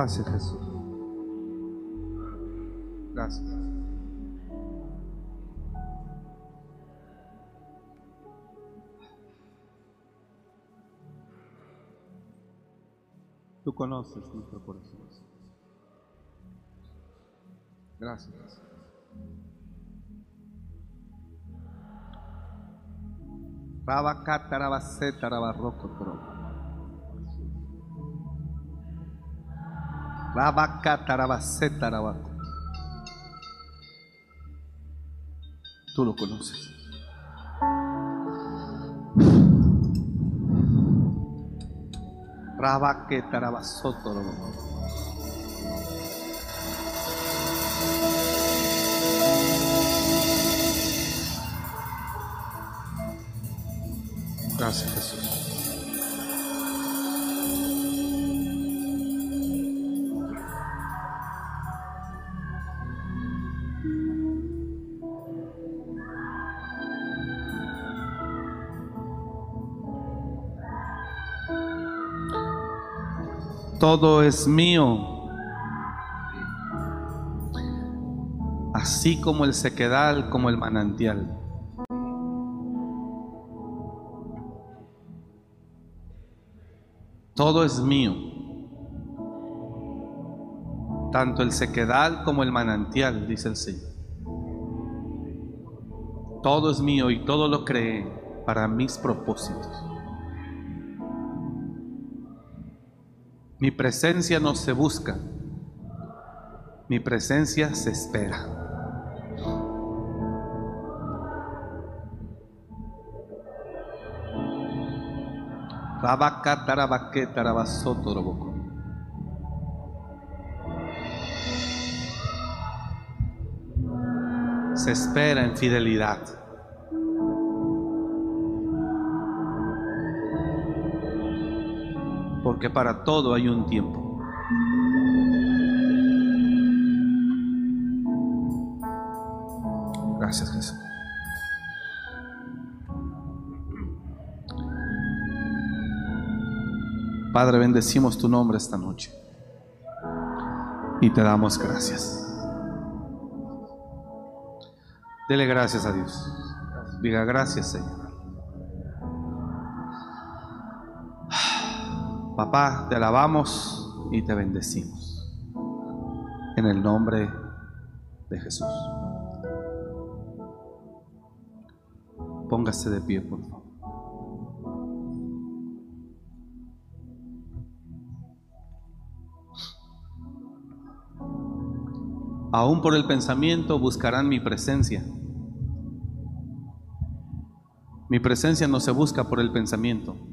Gracias Jesús. Gracias. Tú conoces nuestro corazón. Gracias. Rabacatarabacetarabacotro. Tú lo conoces. Rabaquetarabazotoro. Gracias Jesús. Todo es mío. Así como el sequedal, como el manantial. Todo es mío. Tanto el sequedal como el manantial, dice el Señor. Todo es mío y todo lo creé para mis propósitos. Mi presencia no se busca, mi presencia se espera. Se espera en fidelidad. Porque para todo hay un tiempo. Gracias Jesús. Padre, bendecimos tu nombre esta noche y te damos gracias. Dele gracias a Dios. Diga gracias, Señor. Papá, te alabamos y te bendecimos. En el nombre de Jesús. Póngase de pie, por favor. Aún por el pensamiento buscarán mi presencia. Mi presencia no se busca por el pensamiento.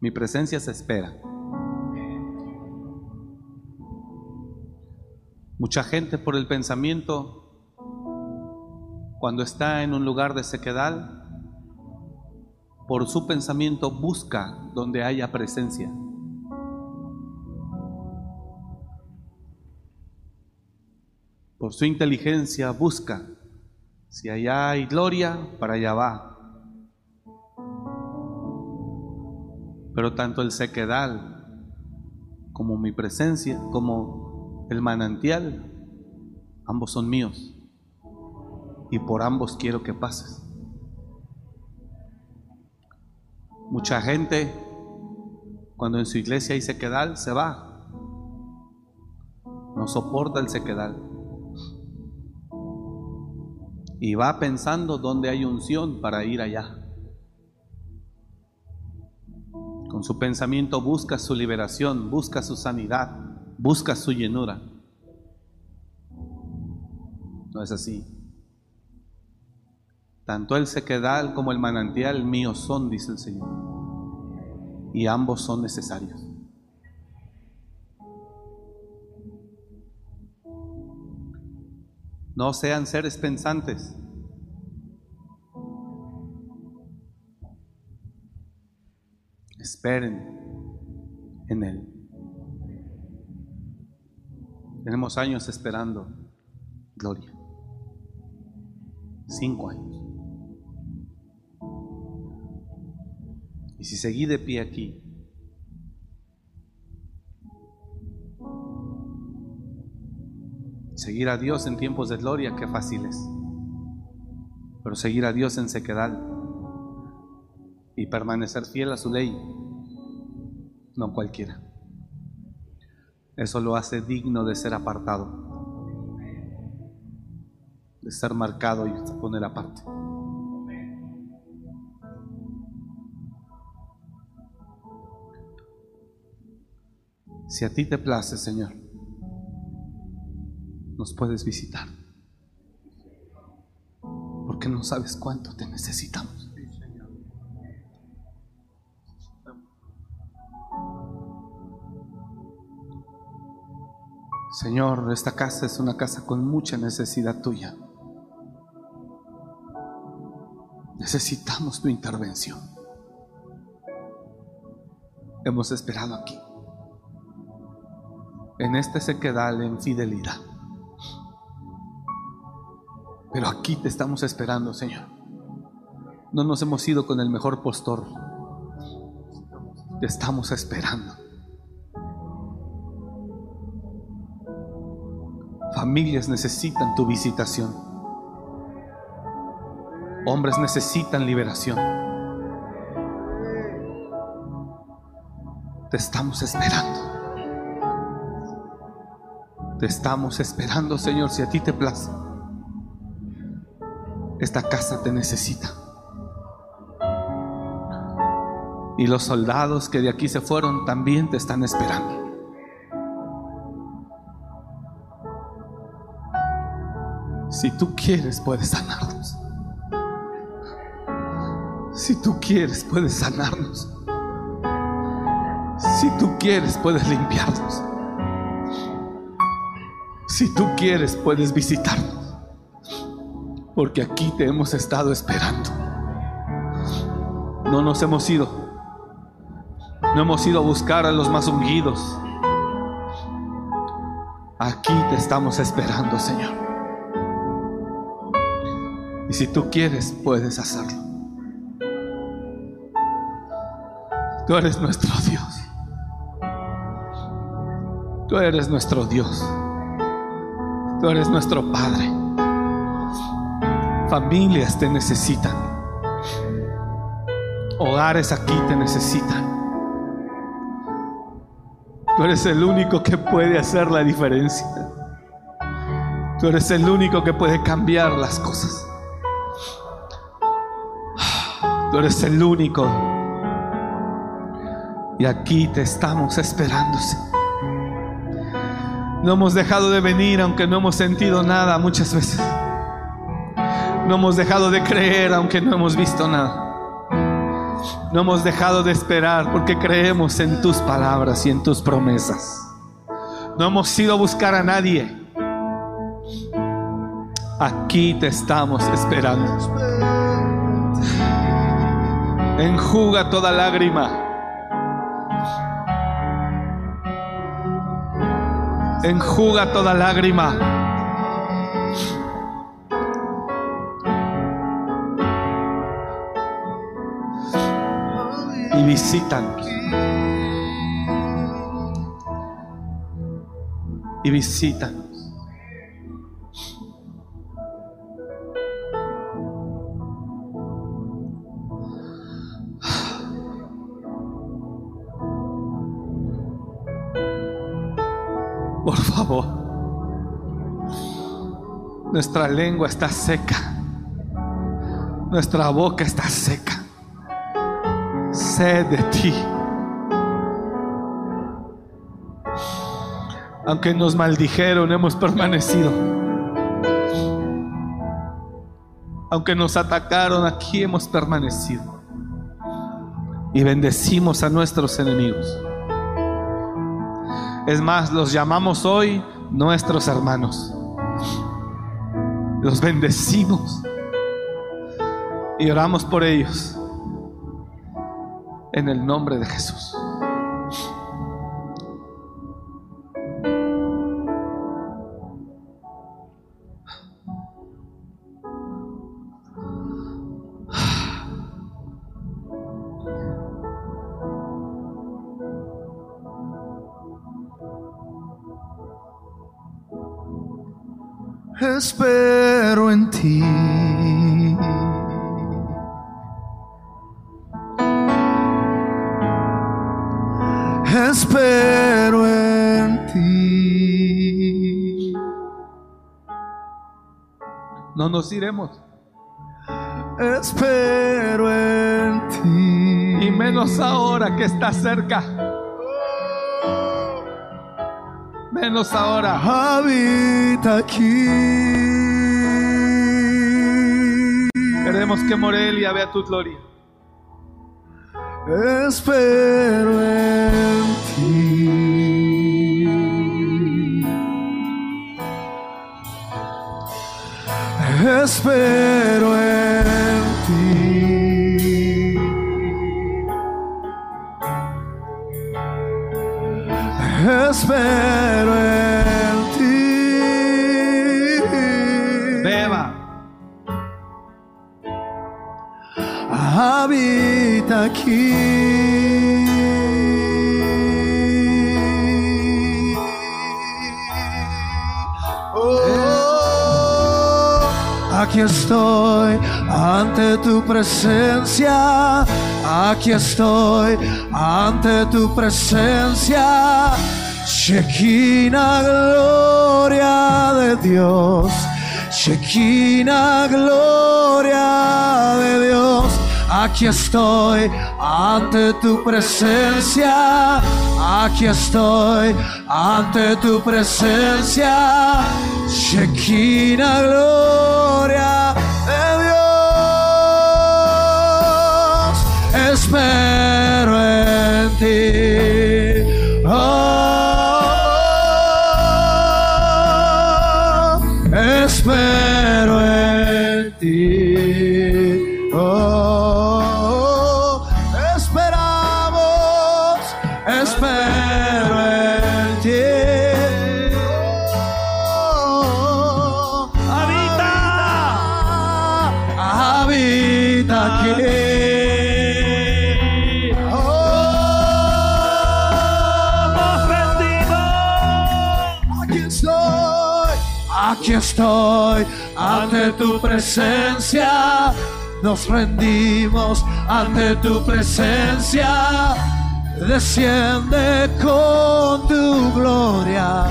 Mi presencia se espera. Mucha gente por el pensamiento, cuando está en un lugar de sequedad, por su pensamiento busca donde haya presencia. Por su inteligencia busca. Si allá hay gloria, para allá va. Pero tanto el sequedal como mi presencia, como el manantial, ambos son míos. Y por ambos quiero que pases. Mucha gente, cuando en su iglesia hay sequedal, se va. No soporta el sequedal y va pensando dónde hay unción para ir allá. Con su pensamiento busca su liberación, busca su sanidad, busca su llenura. No es así. Tanto el sequedal como el manantial mío son, dice el Señor. Y ambos son necesarios. No sean seres pensantes. Esperen en Él. Tenemos años esperando gloria. Cinco años. Y si seguí de pie aquí, seguir a Dios en tiempos de gloria, qué fácil es. Pero seguir a Dios en sequedad y permanecer fiel a su ley, no cualquiera. Eso lo hace digno de ser apartado, de ser marcado y poner aparte. Si a ti te place, Señor, nos puedes visitar. Porque no sabes cuánto te necesitamos. Señor, esta casa es una casa con mucha necesidad tuya. Necesitamos tu intervención. Hemos esperado aquí, en este sequedal en fidelidad. Pero aquí te estamos esperando, Señor. No nos hemos ido con el mejor postor. Te estamos esperando. Familias necesitan tu visitación. Hombres necesitan liberación. Te estamos esperando. Te estamos esperando, Señor, si a ti te place. Esta casa te necesita. Y los soldados que de aquí se fueron también te están esperando. Si tú quieres, puedes sanarnos. Si tú quieres, puedes sanarnos. Si tú quieres, puedes limpiarnos. Si tú quieres, puedes visitarnos. Porque aquí te hemos estado esperando. No nos hemos ido. No hemos ido a buscar a los más ungidos. Aquí te estamos esperando, Señor. Y si tú quieres, puedes hacerlo. Tú eres nuestro Dios. Tú eres nuestro Dios. Tú eres nuestro Padre. Familias te necesitan. Hogares aquí te necesitan. Tú eres el único que puede hacer la diferencia. Tú eres el único que puede cambiar las cosas. Tú eres el único. Y aquí te estamos esperando. No hemos dejado de venir aunque no hemos sentido nada muchas veces. No hemos dejado de creer aunque no hemos visto nada. No hemos dejado de esperar porque creemos en tus palabras y en tus promesas. No hemos ido a buscar a nadie. Aquí te estamos esperando. Enjuga toda lágrima. Enjuga toda lágrima. Y visítanos. Y visítanos. Nuestra lengua está seca. Nuestra boca está seca. Sed de ti. Aunque nos maldijeron, hemos permanecido. Aunque nos atacaron, aquí hemos permanecido. Y bendecimos a nuestros enemigos. Es más, los llamamos hoy nuestros hermanos los bendecimos y oramos por ellos en el nombre de Jesús. Nos iremos. Espero en ti. Y menos ahora que está cerca. Menos ahora. Habita aquí. Queremos que Morelia vea tu gloria. Espero en ti. Espero en ti. Espero en ti. Beba. habita aquí. Aquí estoy ante tu presencia. Aquí estoy ante tu presencia. Shekinah, gloria de Dios. Shekinah, gloria de Dios. Aquí estoy ante tu presencia. Aquí estoy ante tu presencia. Shekinah, gloria de Dios. Espero en ti. Estoy ante tu presencia. Nos rendimos ante tu presencia. Desciende con tu gloria.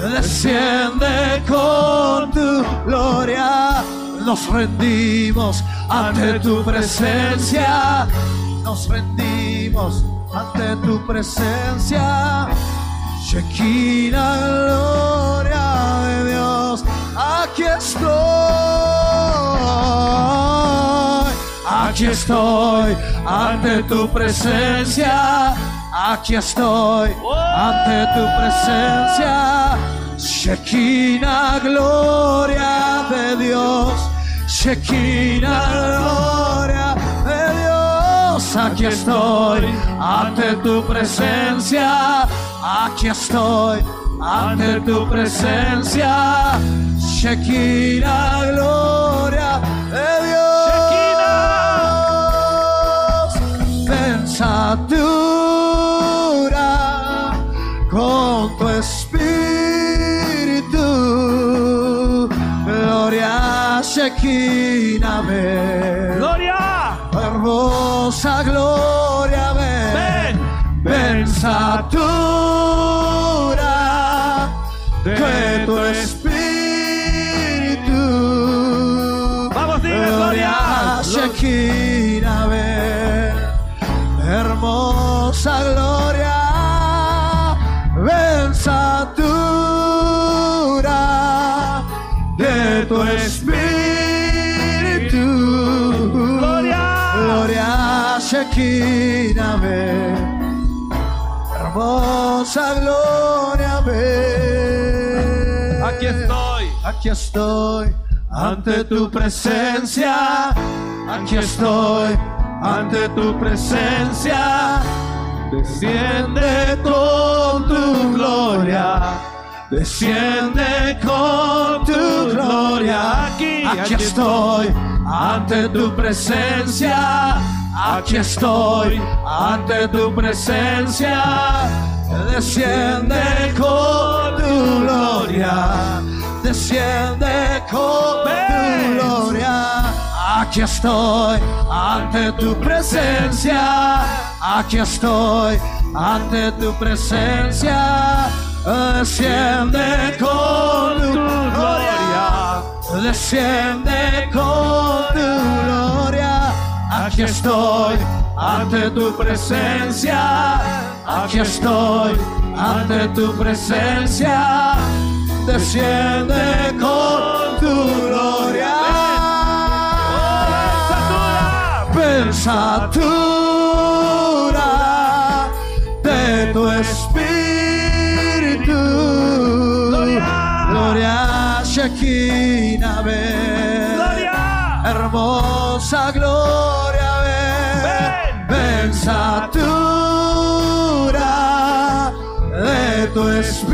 Desciende con tu gloria. Nos rendimos ante tu presencia. Nos rendimos ante tu presencia. Shekinah, gloria aquí estoy, aquí estoy ante tu presencia, aquí estoy ante tu presencia. Shekinah, gloria de Dios, Shekinah, gloria de Dios, aquí estoy ante tu presencia, aquí estoy ante tu presencia, Shekinah, gloria de Dios, pensatura con tu espíritu, gloria Shekinah, ven. Gloria. Hermosa gloria, ven, ven, satura Ven. Hermosa gloria, ven. Aquí estoy. Aquí estoy ante tu presencia. Aquí estoy ante tu presencia. Desciende con tu gloria. Desciende con tu gloria. Aquí, aquí aquí estoy ante tu presencia. Aquí estoy ante tu presencia. Desciende con tu gloria. desciende con tu gloria. Aquí estoy ante tu presencia. Aquí estoy ante tu presencia. Desciende con tu gloria. Desciende con tu gloria. Aquí estoy ante tu presencia. Aquí estoy ante tu presencia. Desciende con tu gloria. Pensatura Pensatura de tu espíritu.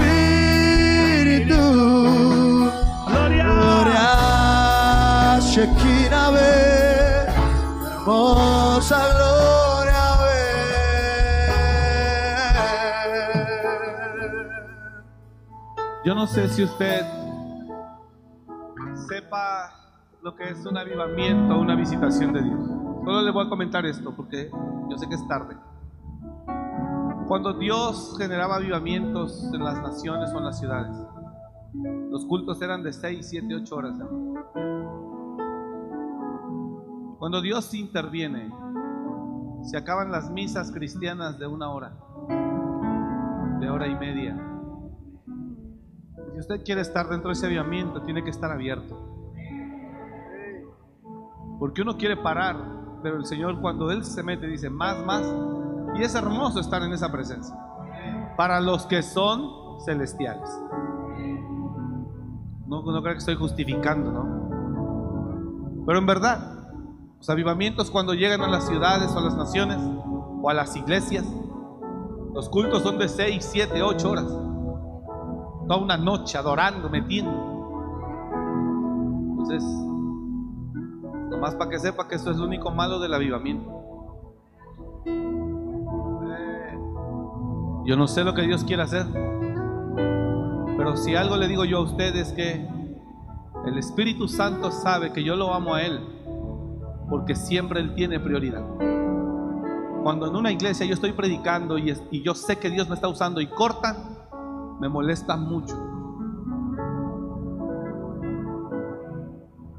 Gloria Shekinah, ven. Hermosa gloria, ven. Yo no sé si usted sepa lo que es un avivamiento, una visitación de Dios. Solo le voy a comentar esto porque yo sé que es tarde. Cuando Dios generaba avivamientos en las naciones o en las ciudades, los cultos eran de 6, 7, 8 horas. Cuando Dios interviene, se acaban las misas cristianas de una hora, de hora y media. Si usted quiere estar dentro de ese avivamiento, tiene que estar abierto. Porque uno quiere parar, pero el Señor cuando Él se mete dice más, más. Y es hermoso estar en esa presencia. Para los que son celestiales. No, no creo que estoy justificando, ¿no? Pero en verdad, los avivamientos cuando llegan a las ciudades o a las naciones o a las iglesias, los cultos son de 6, 7, 8 horas. Toda una noche adorando, metiendo. Entonces, nomás para que sepa que esto es lo único malo del avivamiento. Yo no sé lo que Dios quiere hacer, pero si algo le digo yo a usted es que el Espíritu Santo sabe que yo lo amo a Él, porque siempre Él tiene prioridad. Cuando en una iglesia yo estoy predicando y, es- y yo sé que Dios me está usando y cortan, me molesta mucho.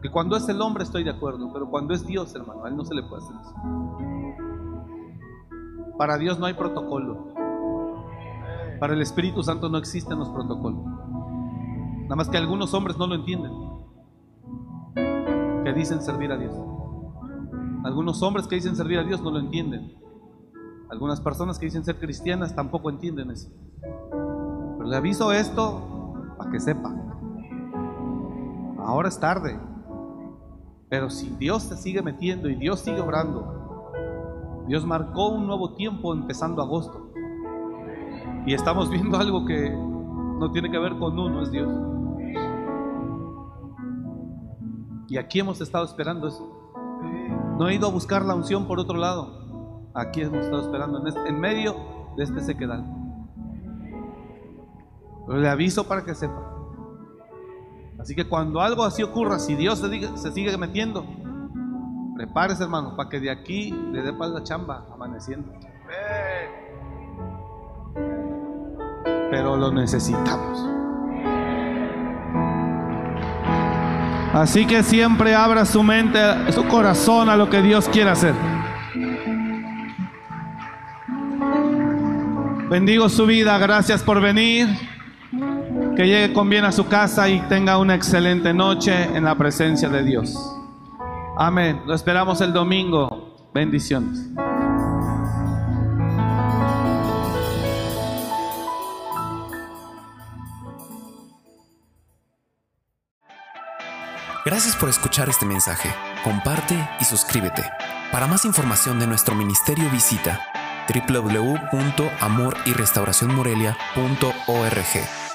Que cuando es el hombre estoy de acuerdo, pero cuando es Dios, hermano, a Él no se le puede hacer eso. Para Dios no hay protocolo. Para el Espíritu Santo no existen los protocolos. Nada más que algunos hombres no lo entienden. Que dicen servir a Dios. Algunos hombres que dicen servir a Dios no lo entienden. Algunas personas que dicen ser cristianas tampoco entienden eso. Pero le aviso esto para que sepa. Ahora es tarde. Pero si Dios se sigue metiendo y Dios sigue obrando, Dios marcó un nuevo tiempo empezando agosto. Y estamos [LAUGHS] viendo algo que no tiene que ver con uno, es Dios. Y aquí hemos estado esperando eso. No he ido a buscar la unción por otro lado. Aquí hemos estado esperando, en, este- medio de este sequedal. Pero le aviso para que sepa. Así que cuando algo así ocurra, si Dios se, diga- se sigue metiendo, prepárese hermano, para que de aquí le dé para la chamba amaneciendo. Pero lo necesitamos. Así que siempre abra su mente, su corazón a lo que Dios quiere hacer. Bendigo su vida, gracias por venir. Que llegue con bien a su casa y tenga una excelente noche en la presencia de Dios. Amén. Lo esperamos el domingo. Bendiciones. Gracias por escuchar este mensaje. Comparte y suscríbete. Para más información de nuestro ministerio visita www.amoryrestauracionmorelia.org.